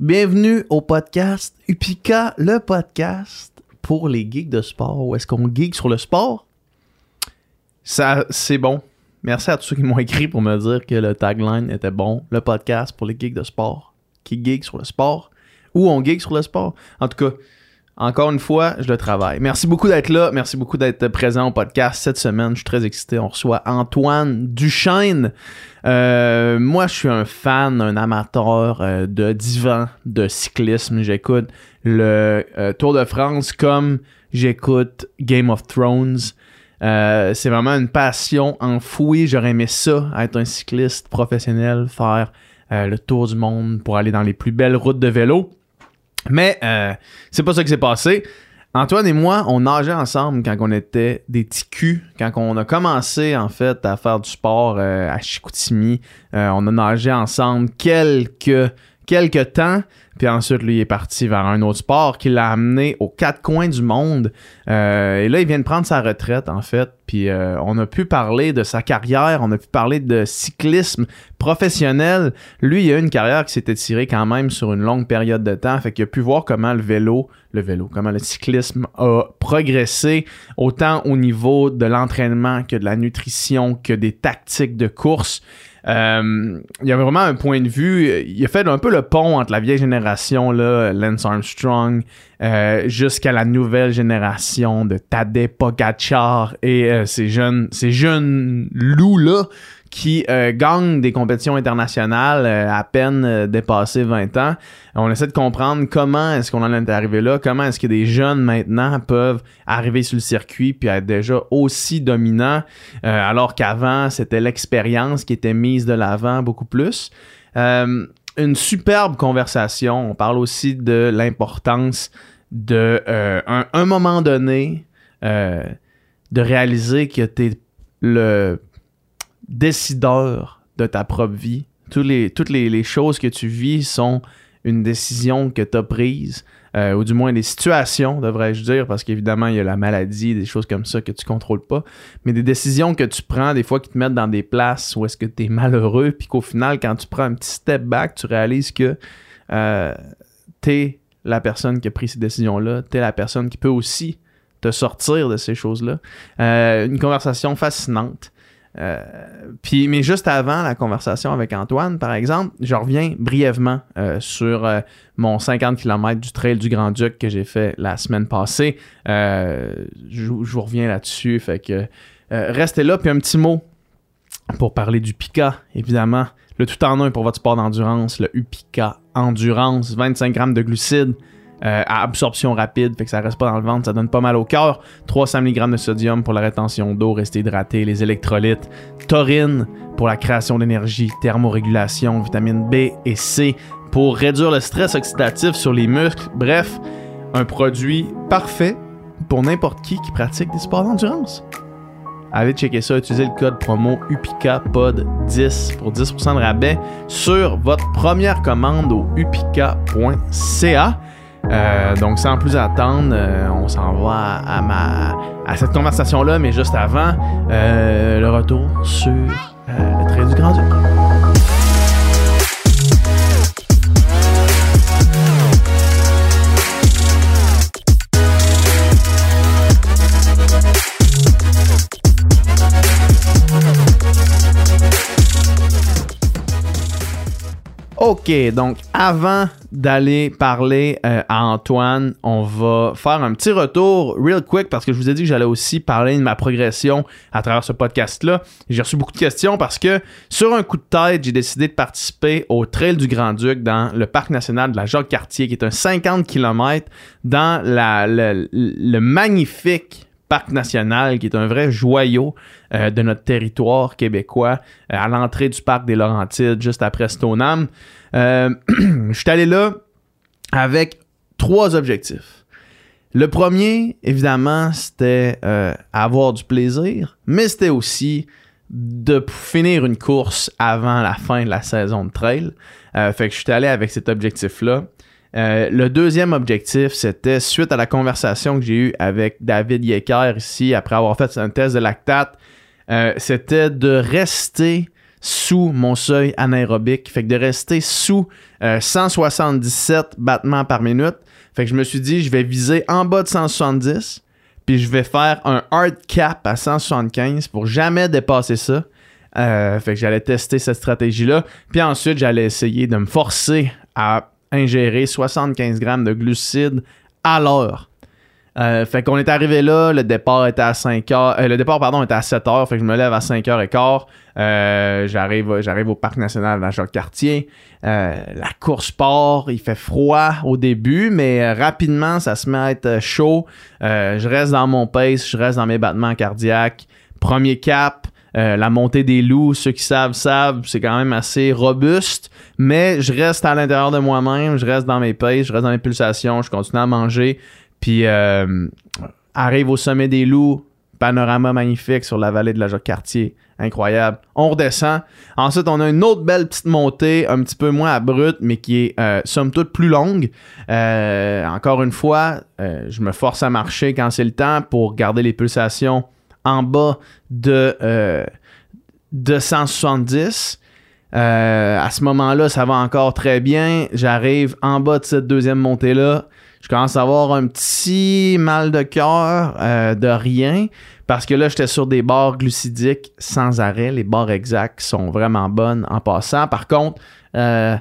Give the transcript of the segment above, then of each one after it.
Bienvenue au podcast Upika, le podcast pour les geeks de sport. Où est-ce qu'on geek sur le sport? Ça, c'est bon. Merci à tous ceux qui m'ont écrit pour me dire que le tagline était bon. Le podcast pour les geeks de sport. Qui geek sur le sport. Ou on geek sur le sport. En tout cas, encore une fois, je le travaille. Merci beaucoup d'être là. Merci beaucoup d'être présent au podcast cette semaine. Je suis très excité. On reçoit Antoine Duchesne. Euh, moi, je suis un fan, un amateur euh, de divan, de cyclisme. J'écoute le euh, Tour de France comme j'écoute Game of Thrones. c'est vraiment une passion enfouie. J'aurais aimé ça, être un cycliste professionnel, faire le tour du monde pour aller dans les plus belles routes de vélo. Mais euh, c'est pas ça qui s'est passé. Antoine et moi, on nageait ensemble quand on était des petits quand on a commencé en fait à faire du sport euh, à Chicoutimi. Euh, on a nagé ensemble quelques, quelques temps. Puis ensuite, lui, il est parti vers un autre sport qui l'a amené aux quatre coins du monde. Euh, et là, il vient de prendre sa retraite, en fait. Puis euh, on a pu parler de sa carrière, on a pu parler de cyclisme professionnel. Lui, il a une carrière qui s'est étirée quand même sur une longue période de temps. Fait qu'il a pu voir comment le vélo, le vélo, comment le cyclisme a progressé, autant au niveau de l'entraînement que de la nutrition, que des tactiques de course. Euh, il y avait vraiment un point de vue. Il a fait un peu le pont entre la vieille génération, là, Lance Armstrong, euh, jusqu'à la nouvelle génération de Tadej Pogacar et euh, ces jeunes, ces jeunes loups-là qui euh, gagnent des compétitions internationales euh, à peine euh, dépassé 20 ans. On essaie de comprendre comment est-ce qu'on en est arrivé là, comment est-ce que des jeunes maintenant peuvent arriver sur le circuit puis être déjà aussi dominants, alors qu'avant c'était l'expérience qui était mise de l'avant beaucoup plus. une superbe conversation. On parle aussi de l'importance de un, moment donné de réaliser que tu es le décideur de ta propre vie. toutes les, choses que tu vis sont une décision que tu as prise, euh, ou du moins des situations, devrais-je dire, parce qu'évidemment, il y a la maladie, des choses comme ça que tu contrôles pas, mais des décisions que tu prends, des fois qui te mettent dans des places où est-ce que tu es malheureux, puis qu'au final, quand tu prends un petit step back, tu réalises que euh, tu es la personne qui a pris ces décisions-là, tu es la personne qui peut aussi te sortir de ces choses-là. Euh, une conversation fascinante. Euh, puis, mais juste avant la conversation avec Antoine, par exemple, je reviens brièvement euh, sur euh, mon 50 km du Trail du Grand-Duc que j'ai fait la semaine passée. je, vous reviens là-dessus. Fait que restez là. Puis un petit mot pour parler du PICA, évidemment. Le tout en un pour votre sport d'endurance, le UPICA Endurance, 25 grammes de glucides, euh, à absorption rapide, fait que ça reste pas dans le ventre, ça donne pas mal au cœur. 300 mg de sodium pour la rétention d'eau, rester hydraté, les électrolytes. Taurine pour la création d'énergie, thermorégulation, vitamine B et C pour réduire le stress oxydatif sur les muscles. Bref, un produit parfait pour n'importe qui qui pratique des sports d'endurance. Allez checker ça, utilisez le code promo UPICAPOD10 pour 10% de rabais sur votre première commande au upica.ca. Euh, donc, sans plus attendre, euh, on s'en va à, ma, à cette conversation-là, mais juste avant, euh, le retour sur le trait du Grand-Duc. OK, donc avant d'aller parler euh, à Antoine, on va faire un petit retour real quick parce que je vous ai dit que j'allais aussi parler de ma progression à travers ce podcast-là. J'ai reçu beaucoup de questions parce que sur un coup de tête, j'ai décidé de participer au Trail du Grand-Duc dans le parc national de la Jacques-Cartier qui est un 50 km dans le magnifique parc national, qui est un vrai joyau euh, de notre territoire québécois, euh, à l'entrée du parc des Laurentides, juste après Stoneham. Euh, je suis allé là avec trois objectifs. Le premier, évidemment, c'était avoir du plaisir, mais c'était aussi de finir une course avant la fin de la saison de trail. fait que je suis allé avec cet objectif-là. Euh, le deuxième objectif, c'était suite à la conversation que j'ai eue avec David Yecker ici, après avoir fait un test de lactate, euh, c'était de rester sous mon seuil anaérobique. Fait que de rester sous 177 battements par minute. Fait que je me suis dit, je vais viser en bas de 170, puis je vais faire un hard cap à 175 pour jamais dépasser ça. fait que j'allais tester cette stratégie-là. Puis ensuite, j'allais essayer de me forcer à ingérer 75 grammes de glucides à l'heure. Euh, fait qu'on est arrivé là, le départ était à 5 heures, euh, le départ pardon était à 7 heures, fait que je me lève à 5 h 15 euh, j'arrive, au parc national de la Jacques-Cartier. la course part, il fait froid au début, mais rapidement ça se met à être chaud. je reste dans mon pace, je reste dans mes battements cardiaques. Premier cap, la montée des loups, ceux qui savent, savent, c'est quand même assez robuste, mais je reste à l'intérieur de moi-même, je reste dans mes paces, je reste dans mes pulsations, je continue à manger. Puis euh, arrive au sommet des loups, panorama magnifique sur la vallée de la Jacques-Cartier. Incroyable. On redescend. Ensuite, on a une autre belle petite montée, un petit peu moins abrupte, mais qui est euh, somme toute plus longue. Euh, encore une fois, je me force à marcher quand c'est le temps pour garder les pulsations en bas de, de 170. à ce moment-là, ça va encore très bien. J'arrive en bas de cette deuxième montée-là je commence à avoir un petit mal de cœur euh, de rien parce que là, j'étais sur des barres glucidiques sans arrêt. Les barres exactes sont vraiment bonnes en passant. Par contre, euh,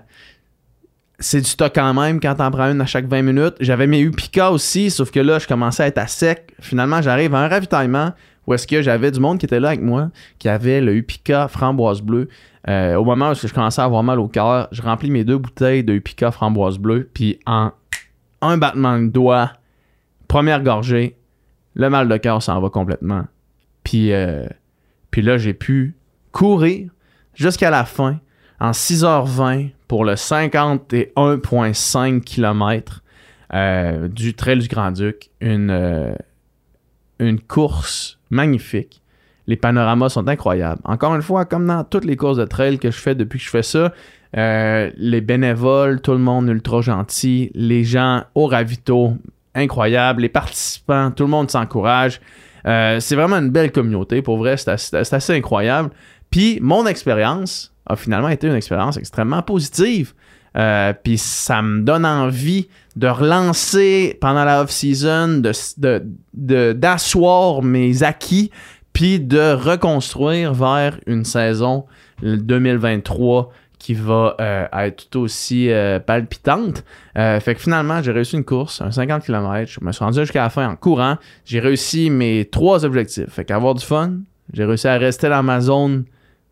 c'est du stock quand même quand t'en prends une à chaque 20 minutes. J'avais mes Upica aussi, sauf que là, je commençais à être à sec. Finalement, j'arrive à un ravitaillement où est-ce que j'avais du monde qui était là avec moi, qui avait le Upica framboise bleue. Euh, au moment où je commençais à avoir mal au cœur, je remplis mes deux bouteilles de Upica framboise bleue, puis en un battement de doigt, première gorgée, le mal de cœur s'en va complètement. Puis, euh, puis là, j'ai pu courir jusqu'à la fin en 6h20 pour le 51,5 km euh, du Trail du Grand-Duc. Une, une course magnifique. Les panoramas sont incroyables. Encore une fois, comme dans toutes les courses de trail que je fais depuis que je fais ça, euh, les bénévoles, tout le monde ultra gentil, les gens au ravito, incroyable, les participants, tout le monde s'encourage. Euh, c'est vraiment une belle communauté, pour vrai, c'est assez, incroyable. Puis mon expérience a finalement été une expérience extrêmement positive. Euh, puis ça me donne envie de relancer pendant la off-season, d'asseoir mes acquis, puis de reconstruire vers une saison 2023 qui va euh, être tout aussi euh, palpitante. Euh, fait que finalement, j'ai réussi une course, un 50 km. Je me suis rendu jusqu'à la fin en courant. J'ai réussi mes trois objectifs. Fait qu'avoir du fun, j'ai réussi à rester dans ma zone,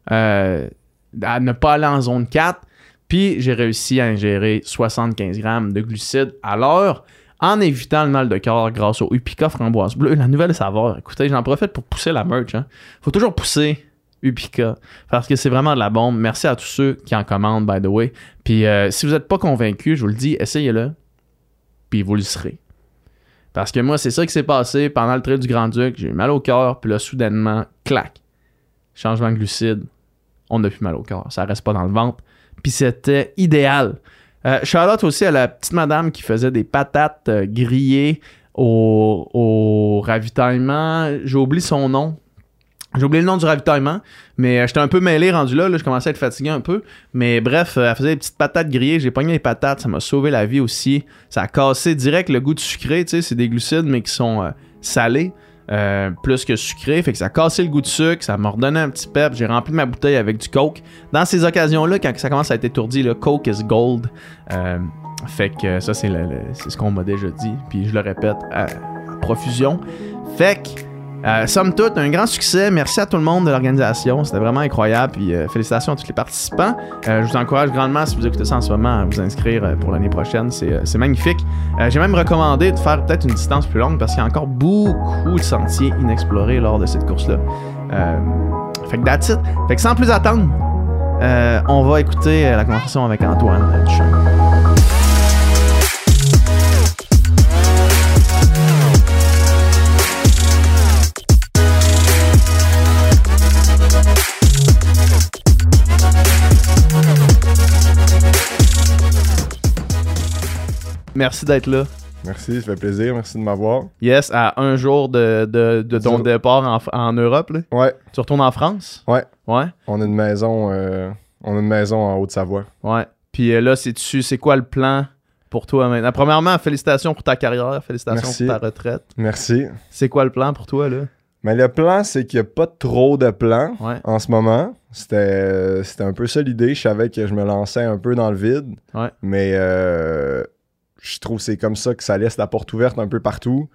à ne pas aller en zone 4. Puis j'ai réussi à ingérer 75 grammes de glucides à l'heure en évitant le mal de cœur grâce au Upica framboise bleue, la nouvelle saveur. Écoutez, j'en profite pour pousser la merch. Hein. Faut toujours pousser Upica. Parce que c'est vraiment de la bombe. Merci à tous ceux qui en commandent, by the way. Puis euh, si vous n'êtes pas convaincu, je vous le dis, essayez-le. Puis vous le serez. Parce que moi, c'est ça qui s'est passé pendant le trait du Grand-Duc. J'ai eu mal au cœur, puis là, soudainement, clac. Changement de glucide. On n'a plus mal au cœur. Ça reste pas dans le ventre. Puis c'était idéal. Euh, Charlotte aussi à la petite madame qui faisait des patates euh, grillées au, au ravitaillement. J'ai oublié son nom. J'ai oublié le nom du ravitaillement, mais euh, j'étais un peu mêlé rendu là, je commençais à être fatigué un peu. Mais bref, euh, elle faisait des petites patates grillées, j'ai pogné les patates, ça m'a sauvé la vie aussi. Ça a cassé direct le goût de sucré, tu sais, c'est des glucides mais qui sont euh, salés. Plus que sucrés, fait que ça cassé le goût de sucre, ça m'a redonné un petit pep, j'ai rempli ma bouteille avec du coke. Dans ces occasions-là, quand ça commence à être étourdi, le coke is gold. fait que ça, c'est, ce qu'on m'a déjà dit, puis je le répète à profusion. Fait que euh, somme toute, un grand succès. Merci à tout le monde de l'organisation. C'était vraiment incroyable. Puis euh, félicitations à tous les participants. Euh, je vous encourage grandement, si vous écoutez ça en ce moment, à vous inscrire pour l'année prochaine. C'est magnifique. J'ai même recommandé de faire peut-être une distance plus longue parce qu'il y a encore beaucoup de sentiers inexplorés lors de cette course-là. fait que that's it. Fait que sans plus attendre, on va écouter la conversation avec Antoine Duchamp. Merci d'être là. Merci, ça fait plaisir. Merci de m'avoir. Yes, à un jour de, de, de ton départ en, en Europe, là. Ouais, Tu retournes en France? Ouais. Ouais? on a une maison, euh, on a une maison en Haute-Savoie. Ouais. Puis euh, là, c'est quoi le plan pour toi maintenant? Premièrement, félicitations pour ta carrière, félicitations Merci. pour ta retraite. Merci. C'est quoi le plan pour toi, là? Mais le plan, c'est qu'il n'y a pas trop de plans Ouais. en ce moment. C'était c'était un peu ça l'idée. Je savais que je me lançais un peu dans le vide. Ouais. Mais euh, je trouve que c'est comme ça que ça laisse la porte ouverte un peu partout.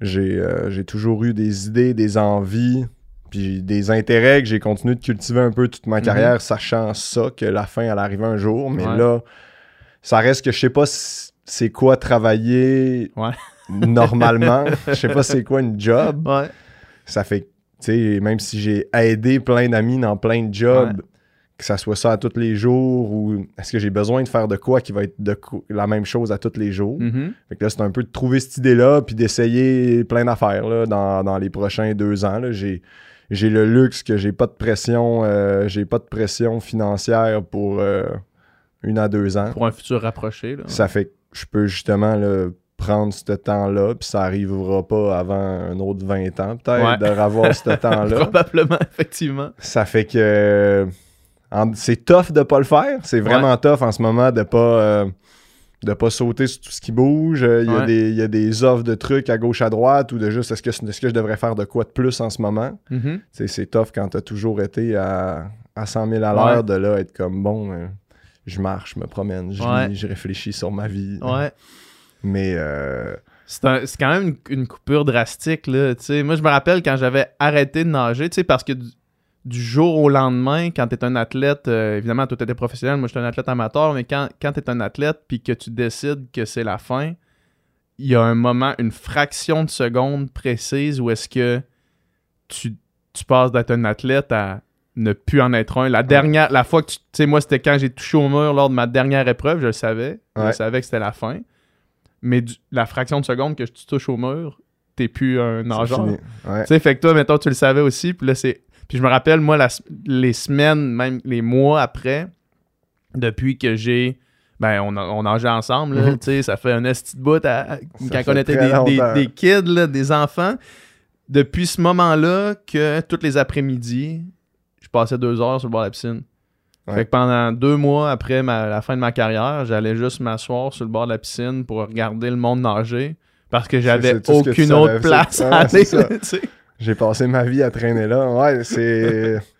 J'ai euh, j'ai toujours eu des idées, des envies, puis des intérêts que j'ai continué de cultiver un peu toute ma Mhm. carrière, sachant ça, que la fin allait arriver un jour. Mais Ouais. là, ça reste que je sais pas c'est quoi travailler Ouais. normalement. Je sais pas c'est quoi une job Ouais. ça fait, tu sais, même si j'ai aidé plein d'amis dans plein de jobs. Que ça soit ça à tous les jours ou est-ce que j'ai besoin de faire de quoi qui va être de la même chose à tous les jours? Mhm. Fait que là, c'est un peu de trouver cette idée-là puis d'essayer plein d'affaires dans, dans les prochains deux ans. J'ai, j'ai le luxe que j'ai pas de pression, euh, j'ai pas de pression financière pour euh, une à deux ans. Pour un futur rapproché, là. Ça fait que je peux justement prendre ce temps-là, puis ça arrivera pas avant un autre 20 ans, peut-être, Ouais. de revoir ce temps-là. Probablement, effectivement. Ça fait que c'est tough de pas le faire. C'est vraiment tough en ce moment de pas euh, de pas sauter sur tout ce qui bouge. Euh, Il y, a Ouais. des- il y a des offres de trucs à gauche à droite ou de juste est-ce que, est-ce que je devrais faire de quoi de plus en ce moment? Mhm. C'est, c'est tough quand t'as toujours été à, à 100 000 à l'heure Ouais. de là être comme bon, euh, je marche, je me promène, je lis, je réfléchis sur ma vie. Ouais. Mais euh, C'est, quand même une, une coupure drastique, là. tu. Moi, je me rappelle quand j'avais arrêté de nager, tu sais, parce que du, jour au lendemain, quand t'es un athlète, euh, évidemment, toi, t'étais professionnel, moi, j'étais un athlète amateur, mais quand, quand t'es un athlète puis que tu décides que c'est la fin, il y a un moment, une fraction de seconde précise où est-ce que tu, tu passes d'être un athlète à ne plus en être un. La dernière, la fois que tu, tu sais, moi, c'était quand j'ai touché au mur lors de ma dernière épreuve, je le savais. Je savais que c'était la fin. Mais du- la fraction de seconde que tu touches au mur, t'es plus un nageur. Ouais. Tu sais, fait que toi, mettons, tu le savais aussi. Puis là, c'est. Puis je me rappelle, moi, la les semaines, même les mois après, depuis que j'ai. Ben, on, on nageait ensemble, là, tu sais, ça fait un esti de bout à- à- quand on était des, des- longtemps. des kids, là, des enfants. Depuis ce moment-là, que tous les après-midi, je passais deux heures sur le bord de la piscine. Ouais. Fait que pendant deux mois après ma- la fin de ma carrière, j'allais juste m'asseoir sur le bord de la piscine pour regarder le monde nager parce que j'avais aucune autre place à aller. J'ai passé ma vie à traîner là. Ouais, c'est.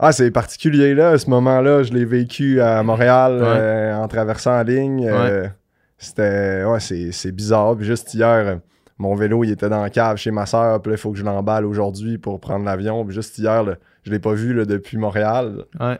Ah, c'est particulier là, ce moment-là. Je l'ai vécu à Montréal Ouais. euh, en traversant la ligne. euh, C'était. Ouais, c'est c'est bizarre. Puis juste hier, mon vélo, il était dans la cave chez ma soeur. Puis là, il faut que je l'emballe aujourd'hui pour prendre l'avion. Puis juste hier, là, je l'ai pas vu là, depuis Montréal. Ouais.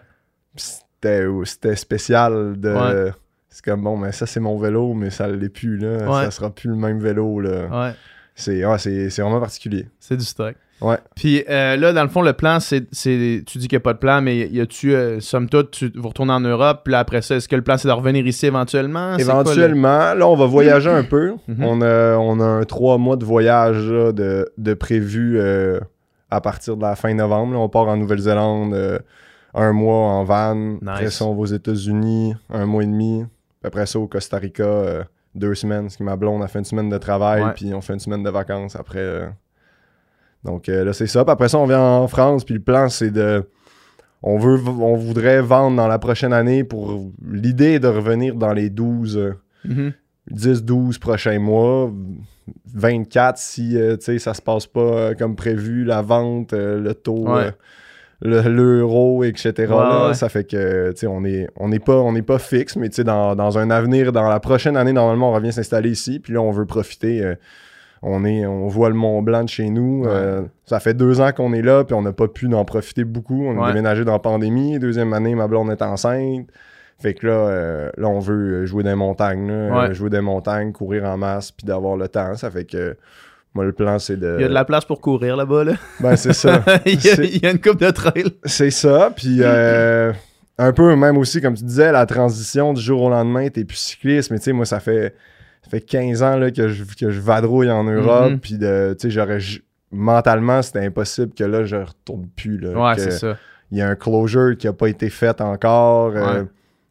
Puis C'était c'était spécial de. Ouais. C'est comme bon, mais ça, c'est mon vélo, mais ça l'est plus là. Ouais. Ça sera plus le même vélo là. Ouais, C'est ouais, vraiment particulier. c'est du stock. Ouais. Puis euh, là, dans le fond, le plan, c'est. Tu dis qu'il n'y a pas de plan, mais y a-tu, euh, somme toute, tu, vous retournez en Europe, puis là, après ça, est-ce que le plan, c'est de revenir ici éventuellement? C'est quoi le- Éventuellement, là, on va voyager un peu. Mhm. on, a, on a un trois mois de voyage là, de, de prévu euh, à partir de la fin novembre. là. on part en Nouvelle-Zélande un mois en van. Après ça, on va aux États-Unis un mois et demi. Après ça, au Costa Rica deux semaines. Parce que ma blonde a fait une semaine de travail, puis on fait une semaine de vacances après. euh. Donc euh, là, c'est ça. Puis après ça, on vient en France. Puis le plan, c'est de. On, veut, on voudrait vendre dans la prochaine année pour. L'idée de revenir dans les 12. euh, Mhm. 10-12 prochains mois, 24 si euh, tu sais, ça se passe pas euh, comme prévu, la vente, le taux, Ouais. Euh, le- l'euro, etc. Ouais, là, ouais. Ça fait que tu sais, on est on n'est pas on n'est pas fixe, mais tu sais, dans, dans un avenir, dans la prochaine année, normalement, on revient s'installer ici, puis là, on veut profiter. euh, on, est, on voit le Mont Blanc de chez nous. Ouais. euh, ça fait deux ans qu'on est là, puis on n'a pas pu en profiter beaucoup. On a déménagé dans la pandémie. Deuxième année, ma blonde est enceinte. Fait que là, euh, là on veut jouer dans les montagnes. là, euh, jouer les montagnes, courir en masse, puis d'avoir le temps. Ça fait que moi, le plan, c'est de. Il y a de la place pour courir là-bas, là. Ben, c'est ça. il, y a, C'est- il y a une coupe de trail. C'est ça. Puis euh, un peu même aussi, comme tu disais, la transition du jour au lendemain, t'es plus cycliste. Mais tu sais, moi, ça fait, ça fait 15 ans là, que, je, que je vadrouille en Europe. Mhm. Puis de, tu sais, j'aurais. Mentalement, c'était impossible que là, je retourne plus. Là, Ouais, c'est ça. Il y a un closure qui a pas été fait encore. euh, Ouais.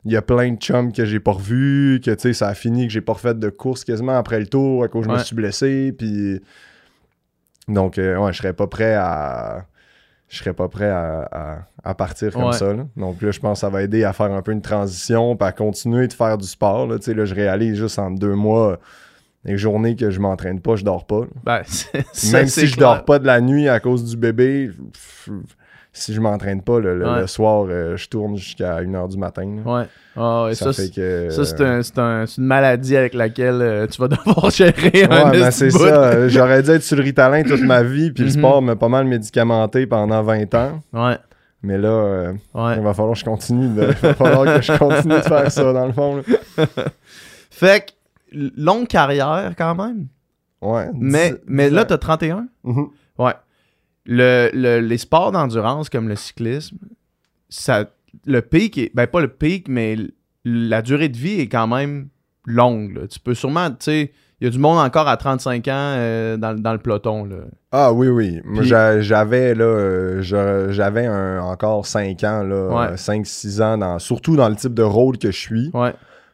Il y a plein de chums que j'ai pas revus, que tu sais, ça a fini que j'ai pas refait de course quasiment après le tour à cause que je me suis blessé. Puis. Donc, euh, ouais, je serais pas prêt à. Je serais pas prêt à, partir comme ça. Donc là, je pense que ça va aider à faire un peu une transition, puis à continuer de faire du sport. Là, là je réalise juste en deux mois les journées que je m'entraîne pas, je dors pas. Ben, Même si je dors pas de la nuit à cause du bébé, si je m'entraîne pas le, soir, euh, je tourne jusqu'à 1h du matin. Ouais. Ah, ça, fait que, ça c'est une maladie avec laquelle euh, tu vas devoir gérer un ouais, c'est ça. J'aurais dû être sur le Ritalin toute ma vie, puis le mhm. sport m'a pas mal médicamenté pendant 20 ans. Ouais. Mais là, euh, il va falloir que je continue. De, il va falloir que je continue de faire ça, dans le fond. fait que, longue carrière quand même. Ouais. Mais, mais là, t'as 31? Mm-hmm. Ouais le, les sports d'endurance comme le cyclisme, ça, le pic, est, ben pas le pic, mais la durée de vie est quand même longue. Tu peux sûrement, tu sais, il y a du monde encore à 35 ans euh, dans, le peloton. Là. Ah oui, oui. j'avais là, euh, j'avais encore 5 ans, là, 5-6 ans, dans, surtout dans le type de rôle que je suis. Ouais.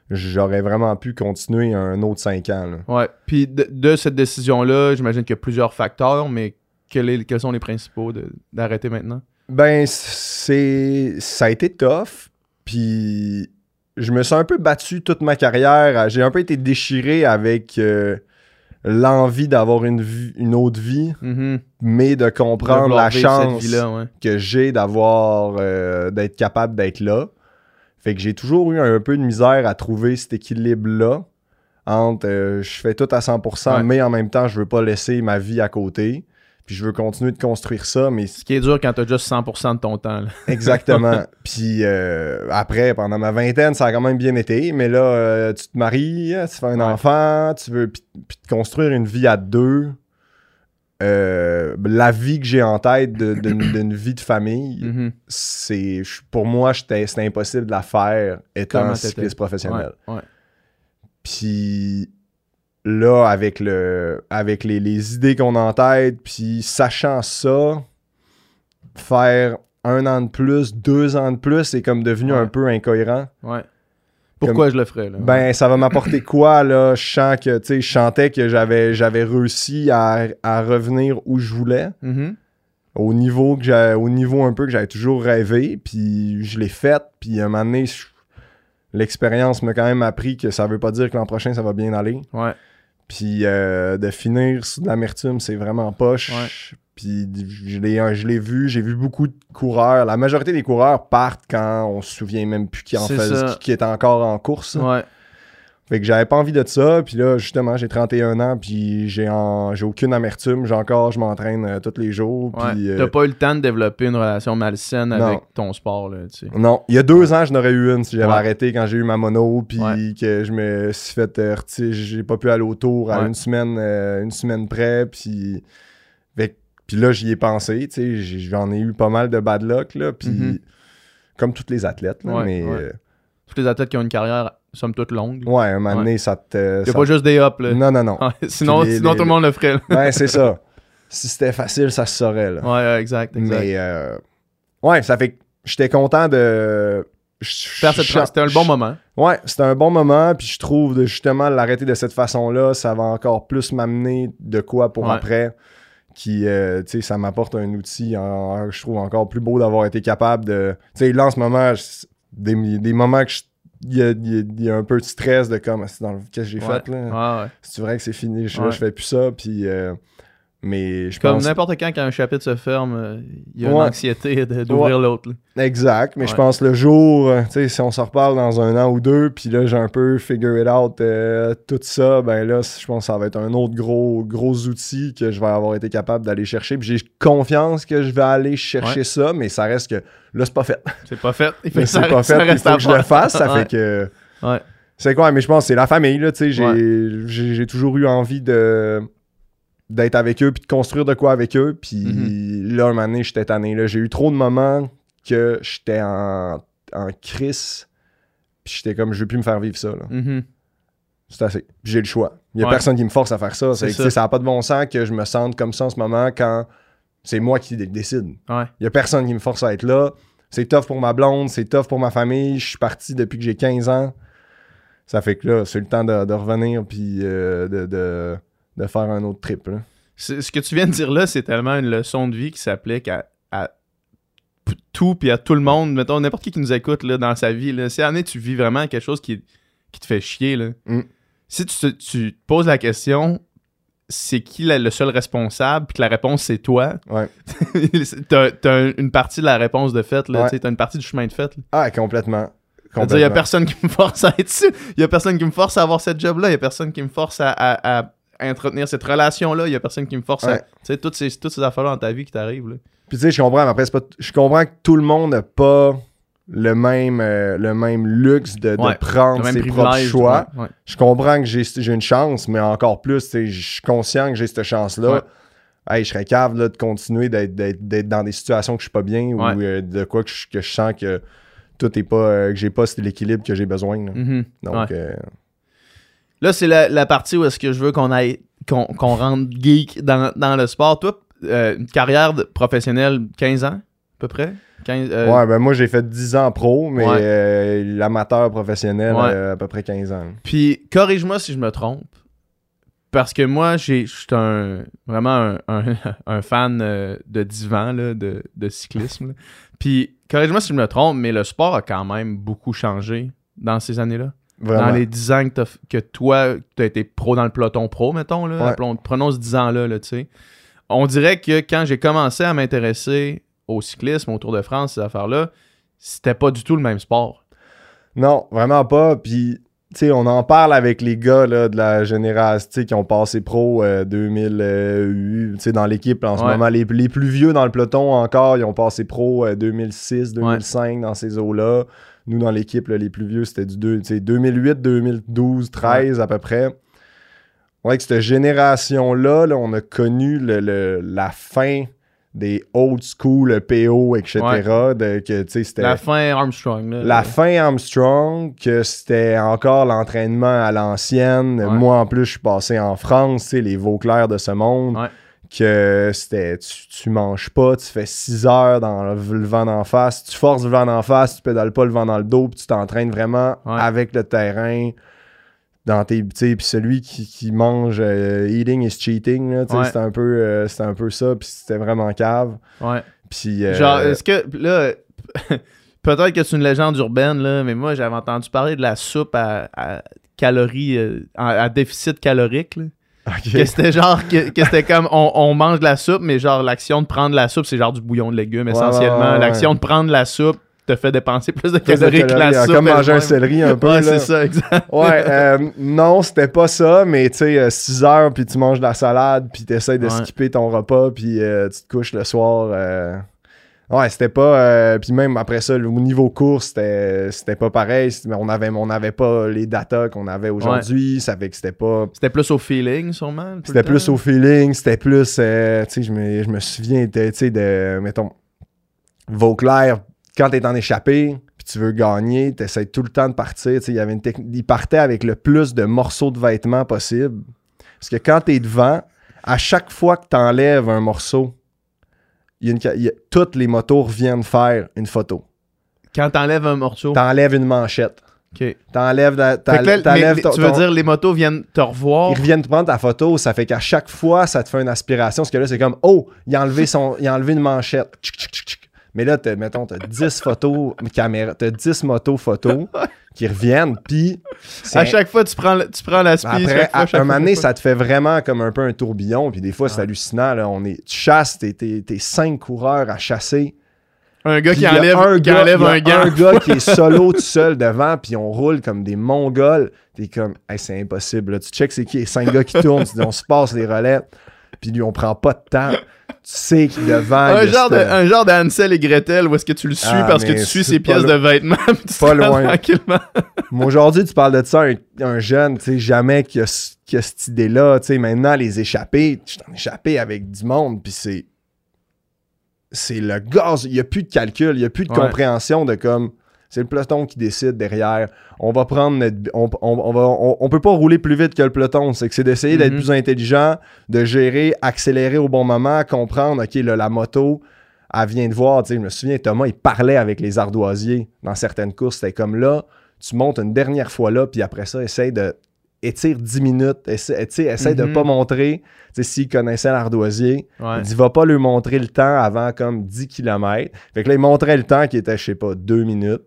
J'aurais vraiment pu continuer un autre 5 ans. Là. Ouais. Puis de, de cette décision-là, j'imagine qu'il y a plusieurs facteurs, mais quels sont les principaux d'arrêter maintenant? Ben, c'est ça a été tough. Puis je me suis un peu battu toute ma carrière. J'ai un peu été déchiré avec euh, l'envie d'avoir une, une autre vie, mm-hmm. mais de comprendre la chance que j'ai d'avoir euh, d'être capable d'être là. Fait que j'ai toujours eu un peu de misère à trouver cet équilibre-là entre euh, je fais tout à 100%, mais en même temps, je veux pas laisser ma vie à côté. Puis je veux continuer de construire ça, mais... Ce qui est dur quand t'as juste 100% de ton temps. Exactement. puis euh, après, pendant ma vingtaine, ça a quand même bien été. Mais là, euh, tu te maries, tu fais un enfant, tu veux... Puis, te construire une vie à deux. Euh, la vie que j'ai en tête d'une vie de famille, mm-hmm. c'est... Pour moi, c'était impossible de la faire étant cycliste professionnel. Puis là, avec, le, avec les, idées qu'on a en tête, puis sachant ça, faire un an de plus, deux ans de plus, c'est comme devenu un peu incohérent. Ouais. Pourquoi je le ferais, là? Ben, ça va m'apporter quoi, là? Je sens que, tu sais, je chantais que j'avais, j'avais réussi à, revenir où je voulais. Mm-hmm. Au niveau que j'ai, au niveau un peu que j'avais toujours rêvé, puis je l'ai fait, puis à un moment donné, l'expérience m'a quand même appris que ça veut pas dire que l'an prochain, ça va bien aller. Ouais. Puis euh, de finir sur de l'amertume, c'est vraiment poche. Puis je l'ai vu, j'ai vu beaucoup de coureurs. La majorité des coureurs partent quand on se souvient même plus qui en fait, qui, qui, est encore en course. Ouais. Fait que j'avais pas envie de ça. Puis là, justement, j'ai 31 ans, puis j'ai j'ai aucune amertume. J'ai encore, je m'entraîne euh, tous les jours. Puis, euh, T'as pas eu le temps de développer une relation malsaine avec ton sport, là, tu sais. Non. Il y a deux ans, je n'aurais eu une si j'avais arrêté quand j'ai eu ma mono, puis que je me suis fait... Euh, j'ai pas pu aller au tour à une semaine, une semaine près, puis... Puis là, j'y ai pensé, tu sais. J'en ai eu pas mal de bad luck, là, puis... Mm-hmm. Comme tous les athlètes, là, mais... Tous les athlètes qui ont une carrière somme toute longue. Ouais, un moment donné, ça te. Il n'y a pas juste des hops, là. Non, non, non. sinon, sinon tout le monde le ferait. ouais, c'est ça. Si c'était facile, ça se saurait, là. Ouais, exact, exact. Mais, euh... ouais, ça fait que j'étais content de. C'était un bon moment. Ouais, c'était un bon moment, puis je trouve de justement l'arrêter de cette façon-là, ça va encore plus m'amener de quoi pour après. Qui, euh, tu sais, ça m'apporte un outil, je trouve encore plus beau d'avoir été capable de. Tu sais, là en ce moment, des, des moments que je il y, a, un peu de stress de comme, c'est dans le qu'est-ce que j'ai fait là? C'est vrai que c'est fini, je, je, fais plus ça, puis. Euh, mais je Comme n'importe quand, quand un chapitre se ferme, euh, il y a une anxiété d'ouvrir l'autre. Exact, mais je pense le jour, euh, tu sais, si on se reparle dans un an ou deux, puis là, j'ai un peu figure it out tout ça, ben là, je pense que ça va être un autre gros, gros outil que je vais avoir été capable d'aller chercher. Puis j'ai confiance que je vais aller chercher ça, mais ça reste que là, c'est pas fait. C'est pas fait. Il c'est pas fait, il faut que je le fasse. Ça fait que. Ouais. C'est quoi, mais je pense que c'est la famille, là, tu sais. J'ai toujours eu envie de d'être avec eux puis de construire de quoi avec eux. Puis mm-hmm. là, un moment donné, j'étais tanné. J'ai eu trop de moments que j'étais en, en crise. Puis j'étais comme, je veux plus me faire vivre ça. Mm-hmm. C'est assez. J'ai le choix. Il n'y a personne qui me force à faire ça. Ça n'a pas de bon sens que je me sente comme ça en ce moment quand c'est moi qui décide. Il n'y a personne qui me force à être là. C'est tough pour ma blonde, c'est tough pour ma famille. Je suis parti depuis que j'ai 15 ans. Ça fait que là, c'est le temps de, revenir puis euh, de, faire un autre trip. Ce que tu viens de dire là, c'est tellement une leçon de vie qui s'applique à, tout puis à tout le monde. Mettons, n'importe qui qui nous écoute là, dans sa vie. Là. Si année tu vis vraiment quelque chose qui, qui te fait chier, là. Mm. si tu, tu te poses la question, c'est qui le seul responsable, puis que la réponse c'est toi. Ouais. t'as, une partie de la réponse de fait, là. T'as une partie du chemin de fait. Ah, complètement. Il y a personne qui me force à être. Il y a personne qui me force à avoir cette job-là. Il y a personne qui me force à, entretenir cette relation-là. Il y a personne qui me force à. Tu sais, toutes ces, toutes ces affaires-là dans ta vie qui t'arrivent. Puis tu sais, je comprends, mais après, pas je comprends que tout le monde n'a pas le même, euh, le même luxe de, prendre ses propres choix. Je comprends que j'ai une chance, mais encore plus, je suis conscient que j'ai cette chance-là. Hey, je serais cave de continuer d'être dans des situations que je suis pas bien ou euh, de quoi que je, sens que tout est pas. Euh, que j'ai pas l'équilibre que j'ai besoin. Mm-hmm. Donc. Là, c'est la, partie où est-ce que je veux qu'on aille qu'on rentre geek dans, dans, le sport. Toi, une carrière professionnelle 15 ans, à peu près? Euh, ouais, ben moi j'ai fait 10 ans pro, mais euh, l'amateur professionnel, euh, à peu près 15 ans. Puis corrige-moi si je me trompe. Parce que moi, je suis un, vraiment un, fan de divan, de, cyclisme. Puis corrige-moi si je me trompe, mais le sport a quand même beaucoup changé dans ces années-là. Dans les 10 ans que, toi, tu as été pro dans le peloton pro, mettons, là, prenons ce 10 ans-là, là, tu sais. On dirait que quand j'ai commencé à m'intéresser au cyclisme, au Tour de France, ces affaires-là, c'était pas du tout le même sport. Non, vraiment pas. Puis, tu sais, on en parle avec les gars là, de la génération qui ont passé pro 2008, euh, tu sais, dans l'équipe en ce moment. Les, plus vieux dans le peloton encore, ils ont passé pro 2006, euh, 2005 dans ces eaux-là. Nous, dans l'équipe, les plus vieux, c'était du 2008, 2012, 13 à peu près. Ouais, que cette génération-là, là, on a connu le, la fin des old school PO, etc. De, que, la fin Armstrong. la fin Armstrong, que c'était encore l'entraînement à l'ancienne. Moi, en plus, je suis passé en France, les Vauclairs de ce monde. Que c'était, tu, manges pas, tu fais 6 heures dans le, vent d'en face, tu forces le vent d'en face, tu pédales pas le vent dans le dos, puis tu t'entraînes vraiment avec le terrain dans tes puis celui qui, mange euh, eating is cheating c'est un peu euh, un peu ça puis c'était vraiment cave. Ouais. Puis euh, genre est-ce que là peut-être que c'est une légende urbaine là mais moi j'avais entendu parler de la soupe à, calories à, déficit calorique là. Que c'était genre, que, c'était comme on, mange de la soupe, mais genre l'action de prendre la soupe, c'est genre du bouillon de légumes essentiellement. l'action de prendre la soupe, te fait dépenser plus de calories, que la soupe. Comme manger un céleri un peu. Ouais, c'est ça, exact. Ouais, euh, non, c'était pas ça, mais tu sais, 6 euh, heures, puis tu manges de la salade, puis tu essaies de skipper ton repas, puis euh, tu te couches le soir. Ouais, c'était pas. puis même après ça, au niveau course, c'était pas pareil. Mais on avait, on avait pas les datas qu'on avait aujourd'hui. Ça fait que c'était pas. C'était plus au feeling, sûrement. C'était plus au feeling. C'était plus. tu sais, je me, je me souviens, tu sais, de. Mettons. Vauclair, quand tu es en échappé, puis tu veux gagner, tu essaies tout le temps de partir. Il, y avait une il partait avec le plus de morceaux de vêtements possible. Parce que quand tu es devant, à chaque fois que tu enlèves un morceau, toutes les motos reviennent faire une photo. Quand tu enlèves un morceau? Tu enlèves une manchette. OK. T'enlèves, Tu veux dire, les motos viennent te revoir? Ils reviennent te prendre ta photo. Ça fait qu'à chaque fois, ça te fait une aspiration. Parce que là, c'est comme, oh, il a enlevé, son, il a enlevé une manchette. Mais là, mettons, tu as 10 photos, caméra, tu 10 motos photos qui reviennent, puis... À chaque fois, tu prends, tu prends la Après, à, un moment donné, ça te fait vraiment comme un peu un tourbillon, puis des fois, c'est hallucinant. Là, on est, tu chasses, t'es, t'es, cinq coureurs à chasser. Un gars qui enlève, un, qui gars, enlève un gars. Un gars qui est solo tout seul devant, puis on roule comme des mongols. T'es comme, hey, c'est impossible. Là. Tu check c'est qui les cinq gars qui tournent, tu dis, on se passe les relais, puis lui, on prend pas de temps sais qu'il devant. Un, genre de, un genre d'Ansel et Gretel où est-ce que tu le suis ah, parce que tu suis ses pièces de vêtements. pas loin. Tranquillement. Mais aujourd'hui, tu parles de ça, un, jeune, tu sais, jamais qui a, cette idée-là. Tu sais, maintenant, les échappés, je t'en échappé avec du monde, puis c'est. C'est le gaz. Il n'y a plus de calcul, il n'y a plus de compréhension de comme c'est le peloton qui décide derrière. On va prendre notre. On, on, peut pas rouler plus vite que le peloton. C'est que c'est d'essayer d'être mhm. plus intelligent, de gérer, accélérer au bon moment, comprendre, OK, la moto, elle vient de voir, je me souviens, Thomas, il parlait avec les ardoisiers dans certaines courses. C'était comme là, tu montes une dernière fois là, puis après ça, essaye de étire 10 minutes, essaie, essaie de mhm. pas montrer, s'il connaissait l'ardoisier, il dit va pas lui montrer le temps avant comme 10 km. Fait que là, il montrait le temps qui était, je sais pas, 2 minutes.